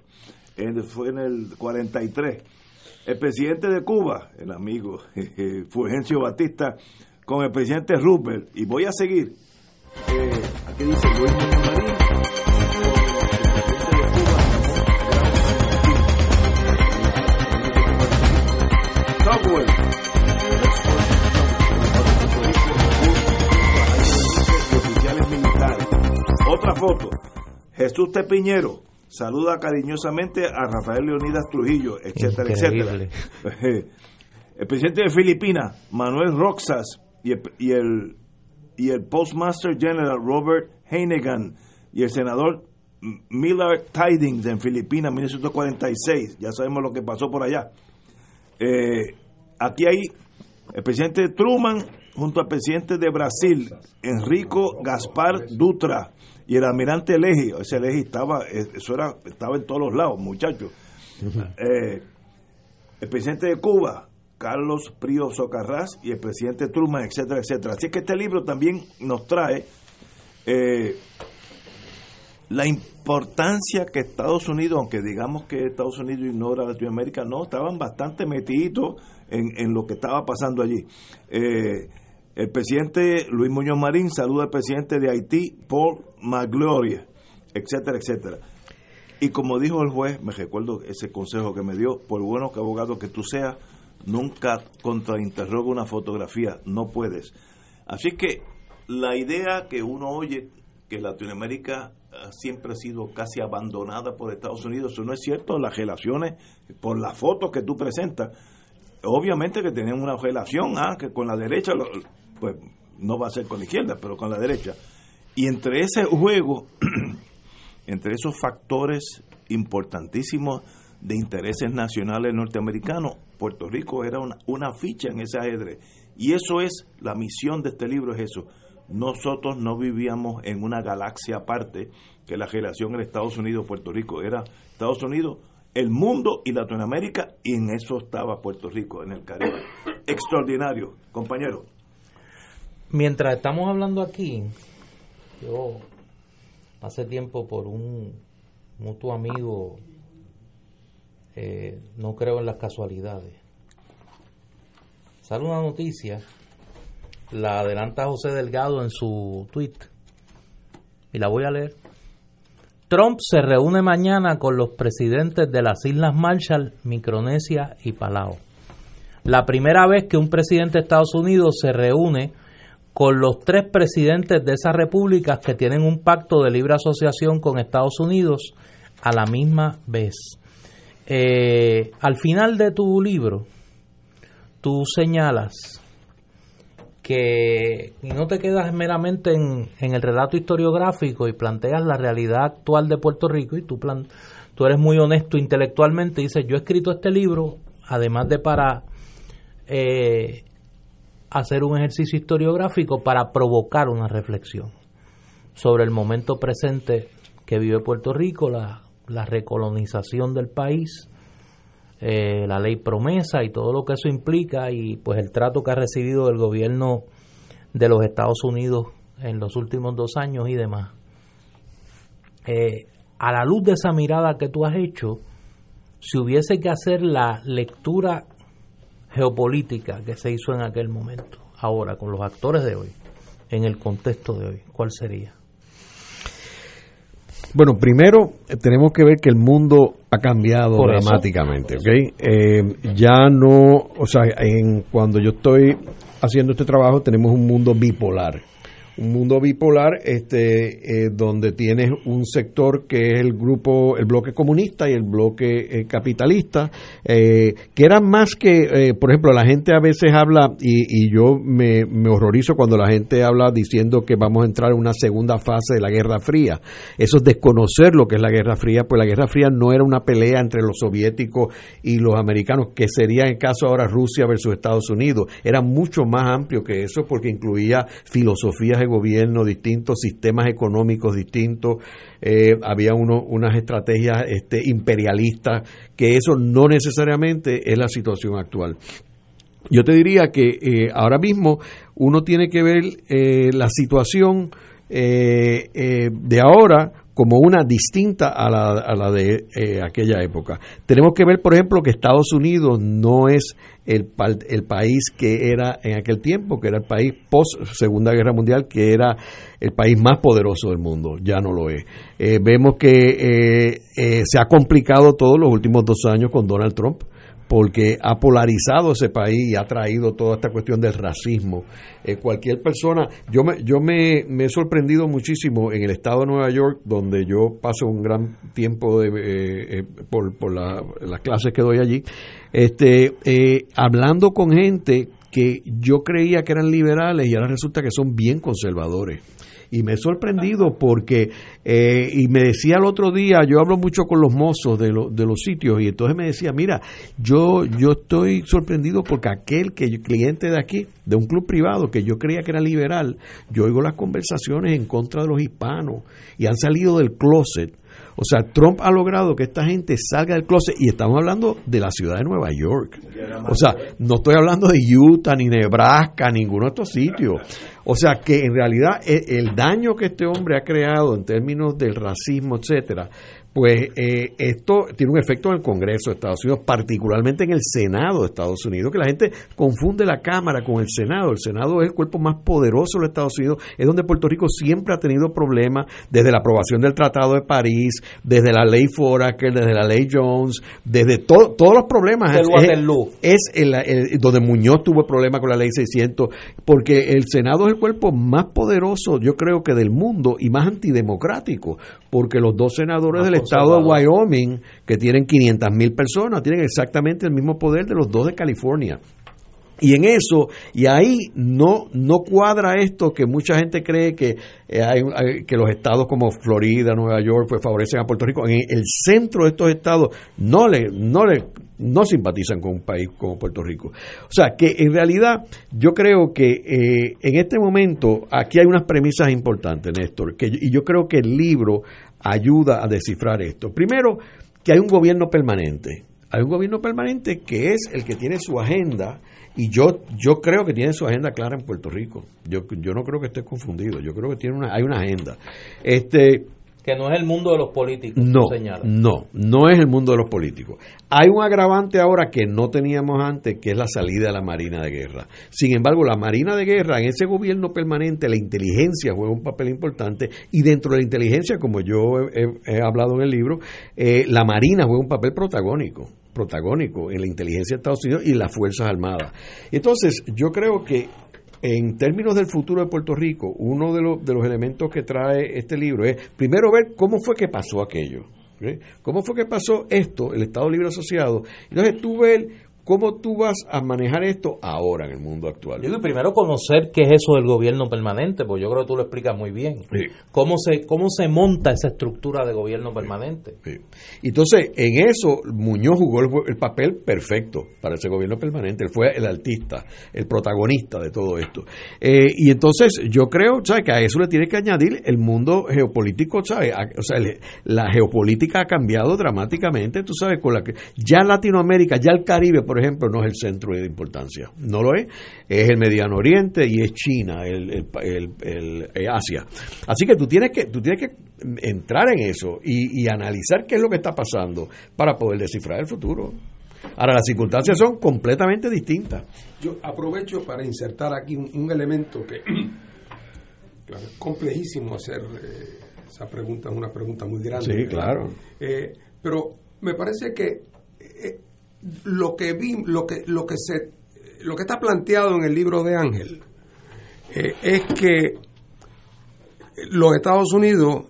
fue en el 43. El presidente de Cuba, el amigo Fulgencio Batista, con el presidente Roosevelt. Y voy a seguir. Eh, aquí dice Luis Foto. Jesús Tepiñero saluda cariñosamente a Rafael Leonidas Trujillo, etcétera, etcétera. El presidente de Filipinas, Manuel Roxas, y el, y el, Postmaster General Robert Heinegan, y el senador Miller Tidings en Filipinas, 1946. Ya sabemos lo que pasó por allá. Eh, aquí hay el presidente Truman junto al presidente de Brasil, Enrico Gaspar Dutra, y el almirante Legi. Ese Legi estaba, eso era, estaba en todos los lados, muchachos. Eh, el presidente de Cuba, Carlos Prío Socarrás, y el presidente Truman, etcétera, etcétera. Así que este libro también nos trae Eh, la importancia que Estados Unidos, aunque digamos que Estados Unidos ignora Latinoamérica, no, estaban bastante metidos en, en lo que estaba pasando allí. Eh, el presidente Luis Muñoz Marín saluda al presidente de Haití, Paul Magloria, etcétera, etcétera. Y como dijo el juez, me recuerdo ese consejo que me dio, por bueno que abogado que tú seas, nunca contrainterroga una fotografía, no puedes. Así que la idea que uno oye que Latinoamérica eh, siempre ha sido casi abandonada por Estados Unidos, eso no es cierto, las relaciones, por las fotos que tú presentas, obviamente que tienen una relación, ah, que con la derecha, pues no va a ser con la izquierda, pero con la derecha. Y entre ese juego, entre esos factores importantísimos de intereses nacionales norteamericanos, Puerto Rico era una, ficha en ese ajedrez. Y eso es, la misión de este libro es eso. Nosotros no vivíamos en una galaxia aparte que la relación en Estados Unidos-Puerto Rico. Era Estados Unidos, el mundo y Latinoamérica, y en eso estaba Puerto Rico, en el Caribe. Extraordinario, compañero. Mientras estamos hablando aquí, yo hace tiempo por un mutuo amigo, eh, no creo en las casualidades. Sale una noticia, la adelanta José Delgado en su tweet, y la voy a leer. Trump se reúne mañana con los presidentes de las Islas Marshall, Micronesia y Palau. La primera vez que un presidente de Estados Unidos se reúne con los tres presidentes de esas repúblicas que tienen un pacto de libre asociación con Estados Unidos a la misma vez. Eh, al final de tu libro, tú señalas que no te quedas meramente en, el relato historiográfico y planteas la realidad actual de Puerto Rico y tú, plan, tú eres muy honesto intelectualmente y dices, yo he escrito este libro, además de para eh, hacer un ejercicio historiográfico, para provocar una reflexión sobre el momento presente que vive Puerto Rico, la, recolonización del país, eh, la ley promesa y todo lo que eso implica y pues el trato que ha recibido el gobierno de los Estados Unidos en los últimos dos años y demás. Eh, a la luz de esa mirada que tú has hecho, si hubiese que hacer la lectura geopolítica que se hizo en aquel momento, ahora con los actores de hoy, en el contexto de hoy, ¿cuál sería? Bueno, primero eh, tenemos que ver que el mundo ha cambiado dramáticamente, ¿ok? Eh, ya no, o sea, en, cuando yo estoy haciendo este trabajo tenemos un mundo bipolar un mundo bipolar este eh, donde tienes un sector que es el grupo el bloque comunista y el bloque eh, capitalista eh, que eran más que por ejemplo la gente a veces habla y, y yo me, me, horrorizo cuando la gente habla diciendo que vamos a entrar en una segunda fase de la Guerra Fría. Eso es desconocer lo que es la Guerra Fría pues la Guerra Fría no era una pelea entre los soviéticos y los americanos que sería en caso ahora Rusia versus Estados Unidos. Era mucho más amplio que eso porque incluía filosofías gobierno distintos, sistemas económicos distintos, eh, había uno, unas estrategias este, imperialistas, que eso no necesariamente es la situación actual. Yo te diría que eh, ahora mismo uno tiene que ver eh, la situación de ahora como una distinta a la, a la de aquella época. Tenemos que ver, por ejemplo, que Estados Unidos no es el, país que era en aquel tiempo, que era el país post Segunda Guerra Mundial, que era el país más poderoso del mundo, ya no lo es. Eh, vemos que eh, eh, se ha complicado todos los últimos dos años con Donald Trump porque ha polarizado ese país y ha traído toda esta cuestión del racismo. cualquier persona, yo me, yo me, he sorprendido muchísimo en el estado de Nueva York, donde yo paso un gran tiempo de, por, por las clases que doy allí, este, eh, hablando con gente que yo creía que eran liberales y ahora resulta que son bien conservadores. Y me he sorprendido porque, eh, y me decía el otro día, yo hablo mucho con los mozos de, de los sitios, y entonces me decía, mira, yo, yo estoy sorprendido porque aquel que cliente de aquí, de un club privado que yo creía que era liberal, yo oigo las conversaciones en contra de los hispanos y han salido del closet o sea, Trump ha logrado que esta gente salga del closet y estamos hablando de la ciudad de Nueva York. O sea, no estoy hablando de Utah, ni Nebraska, ninguno de estos sitios. O sea que en realidad e, el daño que este hombre ha creado en términos del racismo, etcétera, pues eh, esto tiene un efecto en el Congreso de Estados Unidos, particularmente en el Senado de Estados Unidos, que la gente confunde la Cámara con el Senado. El Senado es el cuerpo más poderoso de los Estados Unidos, es donde Puerto Rico siempre ha tenido problemas, desde la aprobación del Tratado de París, desde la ley Foraker, desde la ley Jones, desde todos los problemas. es, es donde Muñoz tuvo problemas con la ley 600, porque el Senado es el cuerpo más poderoso, yo creo que del mundo, y más antidemocrático, porque los dos senadores del estado de Wyoming, que tienen 500 mil personas, tienen exactamente el mismo poder de los dos de California. Y en eso, y ahí no, no cuadra esto que mucha gente cree que, eh, hay, que los estados como Florida, Nueva York, pues favorecen a Puerto Rico. En el centro de estos estados no le, no le, no simpatizan con un país como Puerto Rico. O sea, que en realidad yo creo que eh, en este momento aquí hay unas premisas importantes, Néstor, que, y yo creo que el libro ayuda a descifrar esto. Primero, que hay un gobierno permanente. Hay un gobierno permanente que es el que tiene su agenda y yo yo creo que tiene su agenda clara en Puerto Rico. Yo, yo no creo que esté confundido. Yo creo que tiene una hay una agenda. Este que no es el mundo de los políticos. No, no, no es el mundo de los políticos. Hay un agravante ahora que no teníamos antes, que es la salida de la Marina de Guerra. Sin embargo, la Marina de Guerra, en ese gobierno permanente, la inteligencia juega un papel importante y dentro de la inteligencia, como yo he, hablado en el libro, eh, la Marina juega un papel protagónico protagónico en la inteligencia de Estados Unidos y las Fuerzas Armadas. Entonces, yo creo que en términos del futuro de Puerto Rico, uno de los, de los elementos que trae este libro es primero ver cómo fue que pasó aquello. ¿Cómo fue que pasó esto, el Estado Libre Asociado? Entonces tú ves ¿Cómo tú vas a manejar esto ahora en el mundo actual? Yo digo, primero conocer qué es eso del gobierno permanente, porque yo creo que tú lo explicas muy bien. ¿Cómo, se, ¿Cómo se monta esa estructura de gobierno permanente? Entonces, en eso, Muñoz jugó el, papel perfecto para ese gobierno permanente. Él fue el artista, el protagonista de todo esto. Eh, y entonces, yo creo ¿sabes? que a eso le tiene que añadir el mundo geopolítico. ¿sabes? O sea, la geopolítica ha cambiado dramáticamente. Tú sabes, con la que ya Latinoamérica, ya el Caribe, por ejemplo, no es el centro de importancia. No lo es. Es el Mediano Oriente y es China, el, eh, Asia. Así que tú tienes que, tú tienes que entrar en eso y, analizar qué es lo que está pasando para poder descifrar el futuro. Ahora, las circunstancias son completamente distintas. Yo aprovecho para insertar aquí un, elemento que es complejísimo hacer eh, esa pregunta, es una pregunta muy grande. Sí, claro. Eh, pero me parece que lo que vi, lo que, lo que se, lo que está planteado en el libro de Ángel eh, es que los Estados Unidos,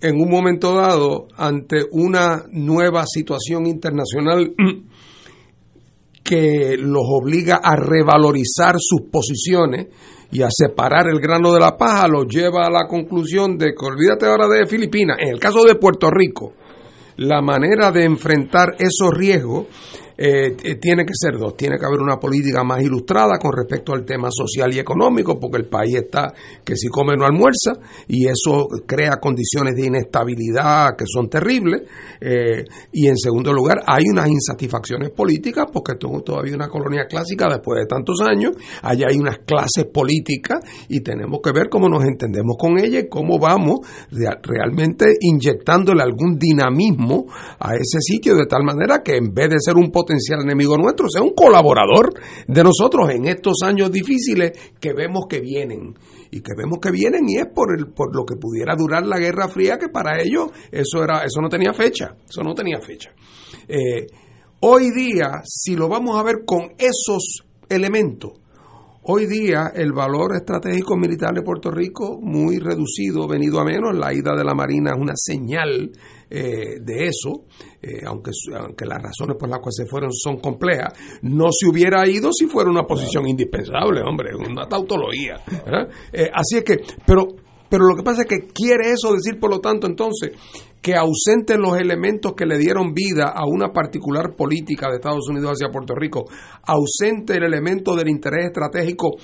en un momento dado, ante una nueva situación internacional que los obliga a revalorizar sus posiciones y a separar el grano de la paja, los lleva a la conclusión de que olvídate ahora de Filipinas. En el caso de Puerto Rico, la manera de enfrentar esos riesgos eh, tiene que ser dos. Tiene que haber una política más ilustrada con respecto al tema social y económico, porque el país está que si come no almuerza y eso crea condiciones de inestabilidad que son terribles. Eh, y en segundo lugar, hay unas insatisfacciones políticas, porque esto es todavía una colonia clásica después de tantos años. Allá hay unas clases políticas y tenemos que ver cómo nos entendemos con ellas y cómo vamos realmente inyectándole algún dinamismo a ese sitio de tal manera que en vez de ser un potencial enemigo nuestro, sea un colaborador de nosotros en estos años difíciles que vemos que vienen. Y que vemos que vienen y es por, el, por lo que pudiera durar la Guerra Fría, que para ellos eso, era, eso no tenía fecha. Eso no tenía fecha. Eh, hoy día, si lo vamos a ver con esos elementos, Hoy día el valor estratégico militar de Puerto Rico muy reducido, venido a menos. La ida de la Marina es una señal eh, de eso, eh, aunque, aunque las razones por las cuales se fueron son complejas. No se hubiera ido si fuera una posición indispensable, hombre, una tautología. Eh, así es que, pero pero lo que pasa es que quiere eso decir, por lo tanto, entonces, que ausenten los elementos que le dieron vida a una particular política de Estados Unidos hacia Puerto Rico, ausente el elemento del interés estratégico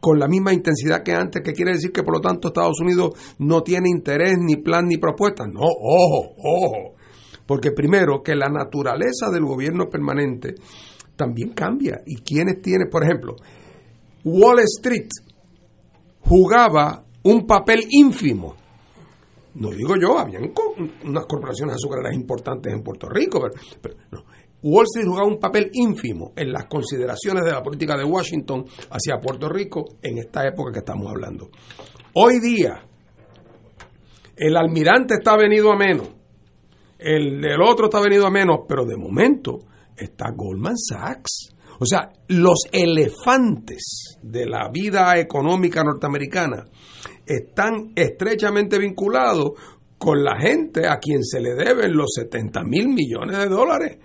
con la misma intensidad que antes, que quiere decir que por lo tanto Estados Unidos no tiene interés, ni plan, ni propuesta. No, ojo, ojo. Porque primero, que la naturaleza del gobierno permanente también cambia. ¿Y quiénes tienen, por ejemplo, Wall Street? jugaba un papel ínfimo. No digo yo, habían unas corporaciones azucareras importantes en Puerto Rico, pero. Wall Street jugaba un papel ínfimo en las consideraciones de la política de Washington hacia Puerto Rico en esta época que estamos hablando. Hoy día, el almirante está venido a menos, el, el otro está venido a menos, pero de momento está Goldman Sachs. O sea, los elefantes de la vida económica norteamericana están estrechamente vinculados con la gente a quien se le deben los 70 mil millones de dólares.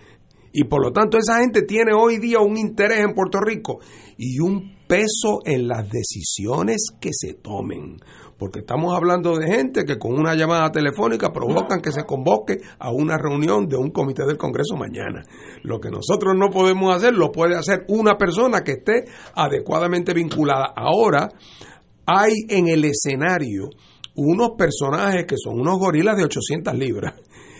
Y por lo tanto esa gente tiene hoy día un interés en Puerto Rico y un peso en las decisiones que se tomen porque estamos hablando de gente que con una llamada telefónica provocan que se convoque a una reunión de un comité del Congreso mañana. Lo que nosotros no podemos hacer lo puede hacer una persona que esté adecuadamente vinculada. Ahora hay en el escenario unos personajes que son unos gorilas de 800 libras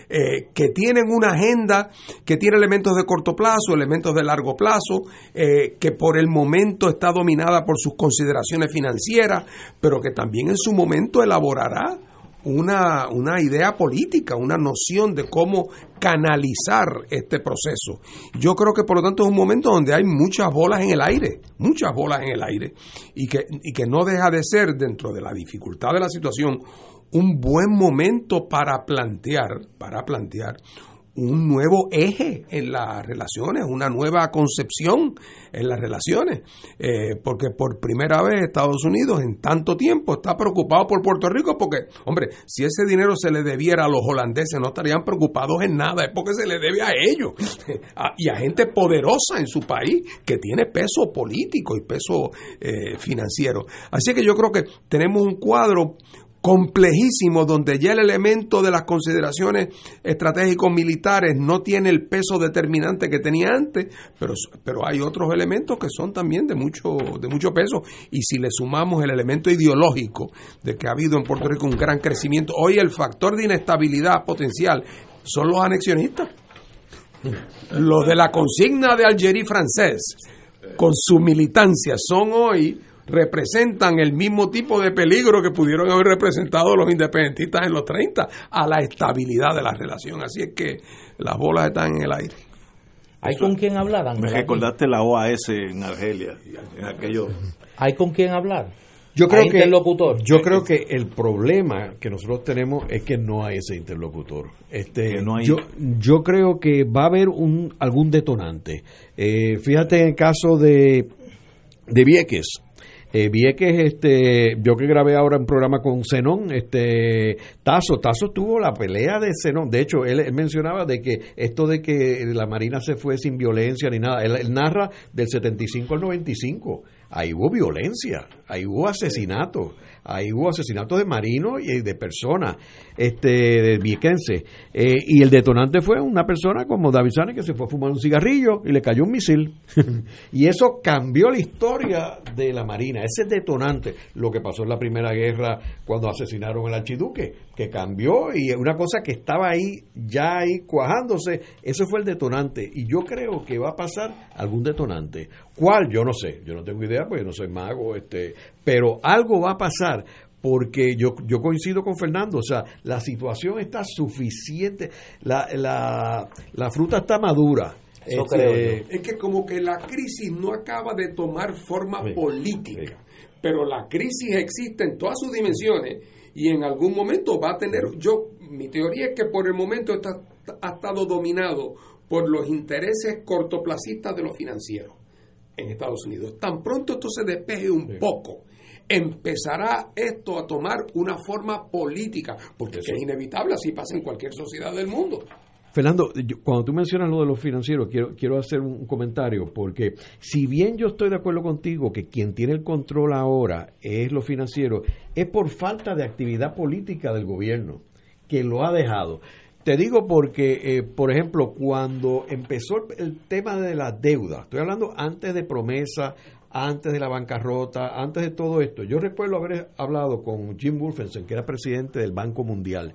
eh, que tienen una agenda que tiene elementos de corto plazo, elementos de largo plazo, eh, que por el momento está dominada por sus consideraciones financieras, pero que también en su momento elaborará una, una, idea política, una noción de cómo canalizar este proceso. Yo creo que por lo tanto es un momento donde hay muchas bolas en el aire, muchas bolas en el aire, y que, y que no deja de ser dentro de la dificultad de la situación un buen momento para plantear, para plantear un nuevo eje en las relaciones, una nueva concepción en las relaciones, eh, porque por primera vez Estados Unidos en tanto tiempo está preocupado por Puerto Rico, porque, hombre, si ese dinero se le debiera a los holandeses, no estarían preocupados en nada, es porque se le debe a ellos y a gente poderosa en su país que tiene peso político y peso eh, financiero. Así que yo creo que tenemos un cuadro complejísimo donde ya el elemento de las consideraciones estratégicos militares no tiene el peso determinante que tenía antes, pero, pero hay otros elementos que son también de mucho, de mucho peso. Y si le sumamos el elemento ideológico de que ha habido en Puerto Rico un gran crecimiento, hoy el factor de inestabilidad potencial son los anexionistas. Los de la consigna de Algerí francés, con su militancia, son hoy representan el mismo tipo de peligro que pudieron haber representado los independentistas en los 30 a la estabilidad de la relación. Así es que las bolas están en el aire. ¿Hay con quién hablar? Me recordaste la OAS en Argelia, en aquello. ¿Hay con quién hablar? Yo creo que interlocutor. Yo creo que el problema que nosotros tenemos es que no hay ese interlocutor. Este, yo, yo creo que va a haber un algún detonante. Eh, fíjate en el caso de de Vieques eh, Vieques, este, yo que grabé ahora un programa con Zenón, este, Tazo, Tazo tuvo la pelea de Zenón. De hecho, él, mencionaba de que esto de que la Marina se fue sin violencia ni nada, él, narra del 75 al 95. Ahí hubo violencia, ahí hubo asesinatos ahí hubo asesinatos de marinos y de personas este, de viequense. Eh, y el detonante fue una persona como David Sane que se fue a fumar un cigarrillo y le cayó un misil. y eso cambió la historia de la Marina. Ese detonante, lo que pasó en la Primera Guerra cuando asesinaron al archiduque, que cambió y una cosa que estaba ahí, ya ahí cuajándose, eso fue el detonante. Y yo creo que va a pasar algún detonante. ¿Cuál? Yo no sé, yo no tengo idea porque yo no soy mago, este, pero algo va a pasar porque yo, yo coincido con Fernando, o sea, la situación está suficiente, la, la, la fruta está madura. Este, es que como que la crisis no acaba de tomar forma política, pero la crisis existe en todas sus dimensiones y en algún momento va a tener, yo, mi teoría es que por el momento está, ha estado dominado por los intereses cortoplacistas de los financieros en Estados Unidos. Tan pronto esto se despeje un poco, empezará esto a tomar una forma política, porque es inevitable, así pasa en cualquier sociedad del mundo. Fernando, cuando tú mencionas lo de los financieros, quiero, quiero hacer un comentario, porque si bien yo estoy de acuerdo contigo que quien tiene el control ahora es lo financiero, es por falta de actividad política del gobierno, que lo ha dejado. Te digo porque, eh, por ejemplo, cuando empezó el tema de la deuda, estoy hablando antes de promesa, antes de la bancarrota, antes de todo esto. Yo recuerdo haber hablado con Jim Wolfenson, que era presidente del Banco Mundial,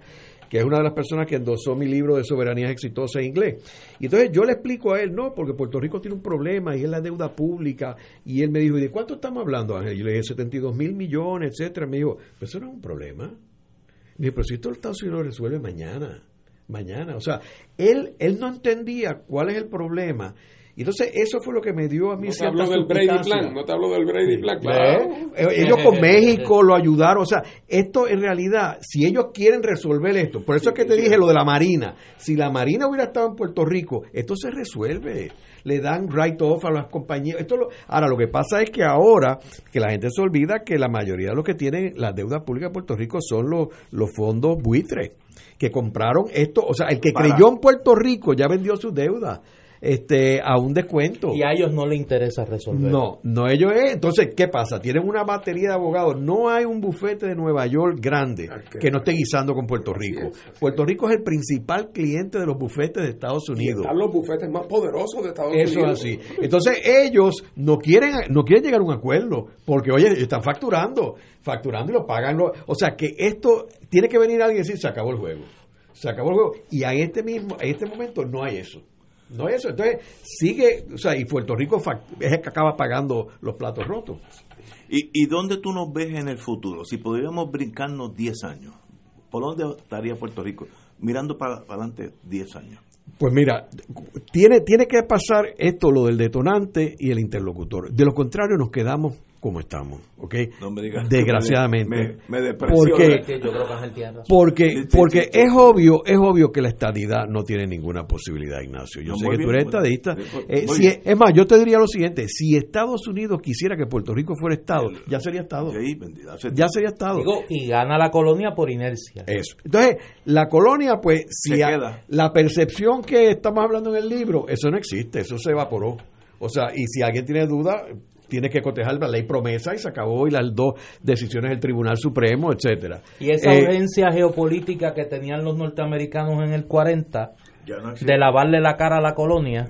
que es una de las personas que endosó mi libro de soberanías exitosas en inglés. Y entonces yo le explico a él, no, porque Puerto Rico tiene un problema y es la deuda pública. Y él me dijo, ¿y de cuánto estamos hablando, Ángel? Yo le dije, 72 mil millones, etcétera. Me dijo, pues eso no es un problema. Me dijo, pero si esto el Estados Unidos lo resuelve mañana, mañana. O sea, él, él no entendía cuál es el problema y entonces eso fue lo que me dio a mí no te hablo del Brady Plan, no te hablo del Brady Plan, claro. Eh, ellos con México lo ayudaron, o sea, esto en realidad, si ellos quieren resolver esto, por eso es que te dije lo de la Marina, si la Marina hubiera estado en Puerto Rico, esto se resuelve, le dan right off a las compañías. Esto ahora lo que pasa es que ahora que la gente se olvida que la mayoría de los que tienen la deuda pública de Puerto Rico son los, los fondos buitres que compraron esto, o sea, el que creyó en Puerto Rico ya vendió su deuda este, a un descuento. Y a ellos no les interesa resolver. No, no ellos es. Entonces, ¿qué pasa? Tienen una batería de abogados. No hay un bufete de Nueva York grande ah, que no esté guisando con Puerto Rico. Puerto Rico es el principal cliente de los bufetes de Estados Unidos. están los bufetes más poderosos de Estados Unidos. Eso es así. Entonces, ellos no quieren, no quieren llegar a un acuerdo porque, oye, están facturando, facturando y lo pagan. o sea, que esto tiene que venir alguien y decir, se acabó el juego. Se acabó el juego. Y en este mismo, en este momento no hay eso. No es eso. Entonces, sigue, o sea, y Puerto Rico es el que acaba pagando los platos rotos. ¿Y, ¿Y dónde tú nos ves en el futuro? Si podríamos brincarnos 10 años, ¿por dónde estaría Puerto Rico? Mirando para, para adelante 10 años. Pues mira, tiene, tiene que pasar esto, lo del detonante y el interlocutor. De lo contrario, nos quedamos como estamos, ¿ok? Desgraciadamente. porque, porque, porque es obvio, es obvio que la estadidad no tiene ninguna posibilidad, Ignacio. Yo sé que tú eres estadista. Eh, si, es más, yo te diría lo siguiente: si Estados Unidos quisiera que Puerto Rico fuera Estado, ya sería Estado. Ya sería Estado. y gana la colonia por inercia. Eso. Entonces, la colonia, pues, si la percepción que estamos hablando en el libro, eso no existe, eso se evaporó. O sea, y si alguien tiene duda, tiene que cotejar la ley promesa y se acabó y las dos decisiones del Tribunal Supremo, etcétera. Y esa eh, urgencia geopolítica que tenían los norteamericanos en el 40 de lavarle la cara a la colonia,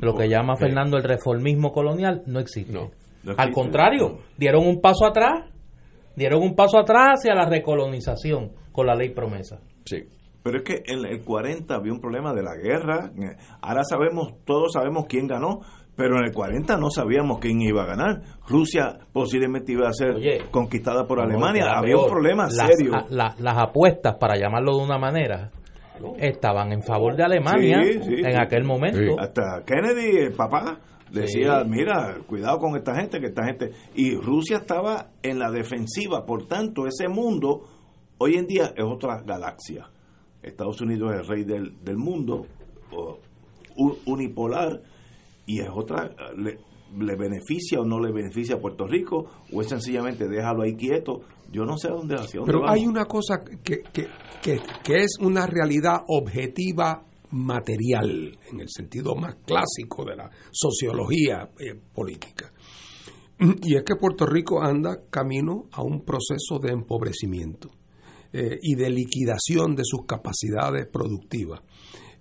lo que llama Fernando el reformismo colonial, no existe. Al contrario, dieron un paso atrás, dieron un paso atrás hacia la recolonización con la ley promesa. Sí. Pero es que en el 40 había un problema de la guerra. Ahora sabemos, todos sabemos quién ganó, pero en el 40 no sabíamos quién iba a ganar. Rusia posiblemente iba a ser conquistada por Alemania. Había un problema serio. las apuestas, para llamarlo de una manera, estaban en favor de Alemania en aquel momento. Hasta Kennedy, el papá, decía, mira, cuidado con esta gente, que esta gente... Y Rusia estaba en la defensiva, por tanto, ese mundo hoy en día es otra galaxia. Estados Unidos es el rey del, del mundo, unipolar, y es otra, le, beneficia o no le beneficia a Puerto Rico, o es sencillamente déjalo ahí quieto. Yo no sé a dónde, hacia Pero hay una cosa que, que, que, es una realidad objetiva material, en el sentido más clásico de la sociología eh, política. Y es que Puerto Rico anda camino a un proceso de empobrecimiento eh, y de liquidación de sus capacidades productivas.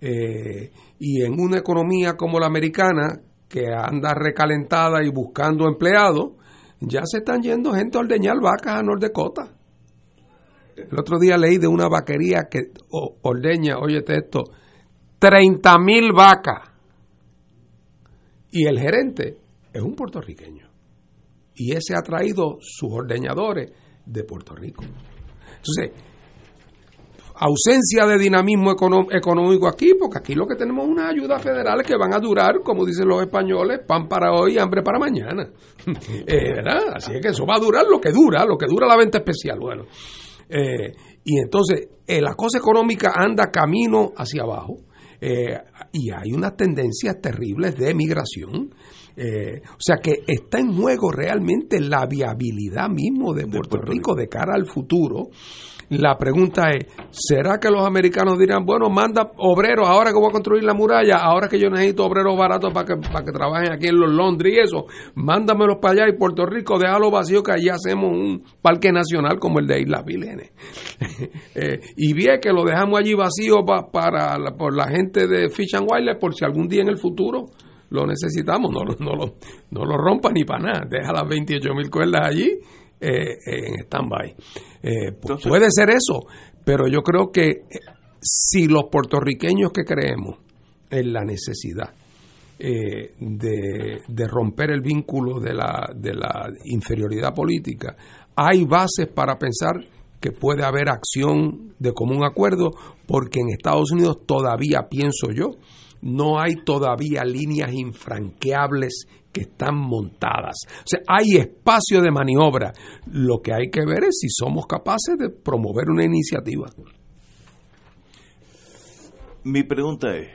Eh, y en una economía como la americana, que anda recalentada y buscando empleados, ya se están yendo gente a ordeñar vacas a North Dakota. El otro día leí de una vaquería que ordeña, oye esto, 30 mil vacas. Y el gerente es un puertorriqueño. Y ese ha traído sus ordeñadores de Puerto Rico. Entonces, ausencia de dinamismo económico aquí, porque aquí lo que tenemos es unas ayudas federales que van a durar, como dicen los españoles, pan para hoy, hambre para mañana. Eh, ¿Verdad? Así es que eso va a durar lo que dura, lo que dura la venta especial. Bueno, eh, y entonces eh, la cosa económica anda camino hacia abajo. y hay unas tendencias terribles de migración. o sea que está en juego realmente la viabilidad mismo de Puerto, Rico de cara al futuro. La pregunta es, ¿será que los americanos dirán, bueno, manda obreros ahora que voy a construir la muralla, ahora que yo necesito obreros baratos para que, para que trabajen aquí en los Londres y eso, mándamelos para allá y Puerto Rico, déjalo vacío que allí hacemos un parque nacional como el de Isla Vilene. eh, y bien que lo dejamos allí vacío para la, por la gente de Fish and Wildlife por si algún día en el futuro lo necesitamos, no, no, lo, no lo rompa ni para nada, deja las 28 mil cuerdas allí eh, en stand-by. Eh, pu- Entonces- puede ser eso, pero yo creo que eh, si los puertorriqueños que creemos en la necesidad eh, de, de romper el vínculo de la, de la inferioridad política, hay bases para pensar que puede haber acción de común acuerdo, porque en Estados Unidos todavía, pienso yo, no hay todavía líneas infranqueables que están montadas. O sea, hay espacio de maniobra. Lo que hay que ver es si somos capaces de promover una iniciativa. Mi pregunta es,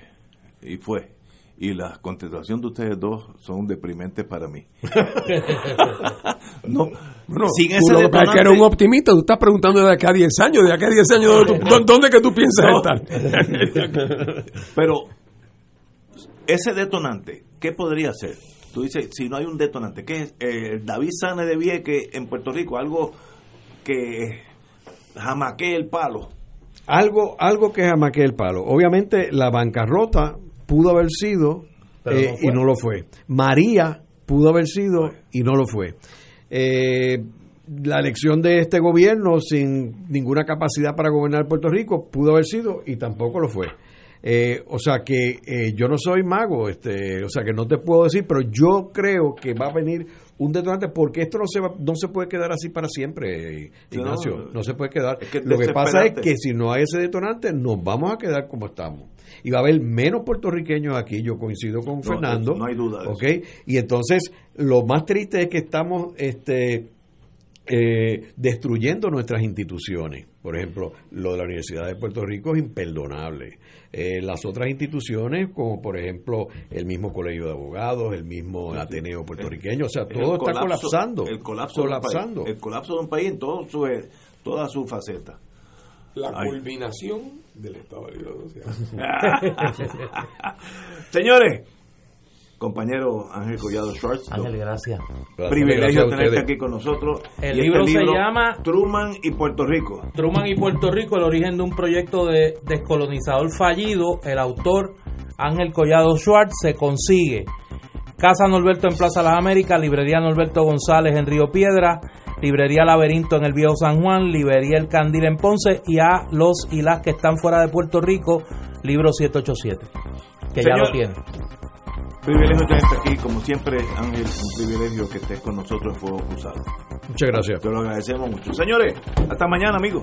y fue, y la contestación de ustedes dos son deprimentes para mí. no, Bueno, sin tú ese lo que pasa es que eres un optimista, tú estás preguntando de acá a 10 años, de acá a 10 años, ¿dónde, tú- dónde que tú piensas estar? Pero ese detonante, ¿qué podría ser? Tú dices, si no hay un detonante, ¿qué es? Eh, David Sane de Vieque en Puerto Rico, algo que jamaquee el palo. Algo, algo que jamaque el palo. Obviamente la bancarrota pudo haber sido eh, no y no lo fue. María pudo haber sido y no lo fue. Eh, la elección de este gobierno sin ninguna capacidad para gobernar Puerto Rico pudo haber sido y tampoco lo fue. Eh, o sea que eh, yo no soy mago, este, o sea que no te puedo decir, pero yo creo que va a venir un detonante porque esto no se va, no se puede quedar así para siempre, Ignacio, no, no, se puede quedar. es que es Lo que pasa es que si no hay ese detonante nos vamos a quedar como estamos y va a haber menos puertorriqueños aquí. Yo coincido con Fernando, no hay duda de eso. ¿ok? Y entonces lo más triste es que estamos, este eh, destruyendo nuestras instituciones. Por ejemplo, lo de la Universidad de Puerto Rico es imperdonable. Eh, las otras instituciones, como por ejemplo el mismo Colegio de Abogados, el mismo Ateneo puertorriqueño, o sea, todo el está colapso- colapsando. El colapso, colapsando. De un país, el colapso de un país en todo su, toda su faceta. La Ay. culminación del Estado Libre Asociado. Señores, compañero Ángel Collado Schwartz, Ángel, gracias. Privilegio tenerte aquí con nosotros. El este libro se llama- Truman y Puerto Rico. Truman y Puerto Rico, el origen de un proyecto de descolonizador fallido. El autor Ángel Collado Schwartz se consigue. Casa Norberto en Plaza Las Américas, Librería Norberto González en Río Piedra, Librería Laberinto en el Viejo San Juan, Librería El Candil en Ponce y a los y las que están fuera de Puerto Rico, libro 787, que ya lo tiene. Privilegio tenerte aquí, como siempre, Ángel, un privilegio que estés con nosotros en Fuego Cruzado. Muchas gracias. Te lo agradecemos mucho. Señores, hasta mañana, amigos.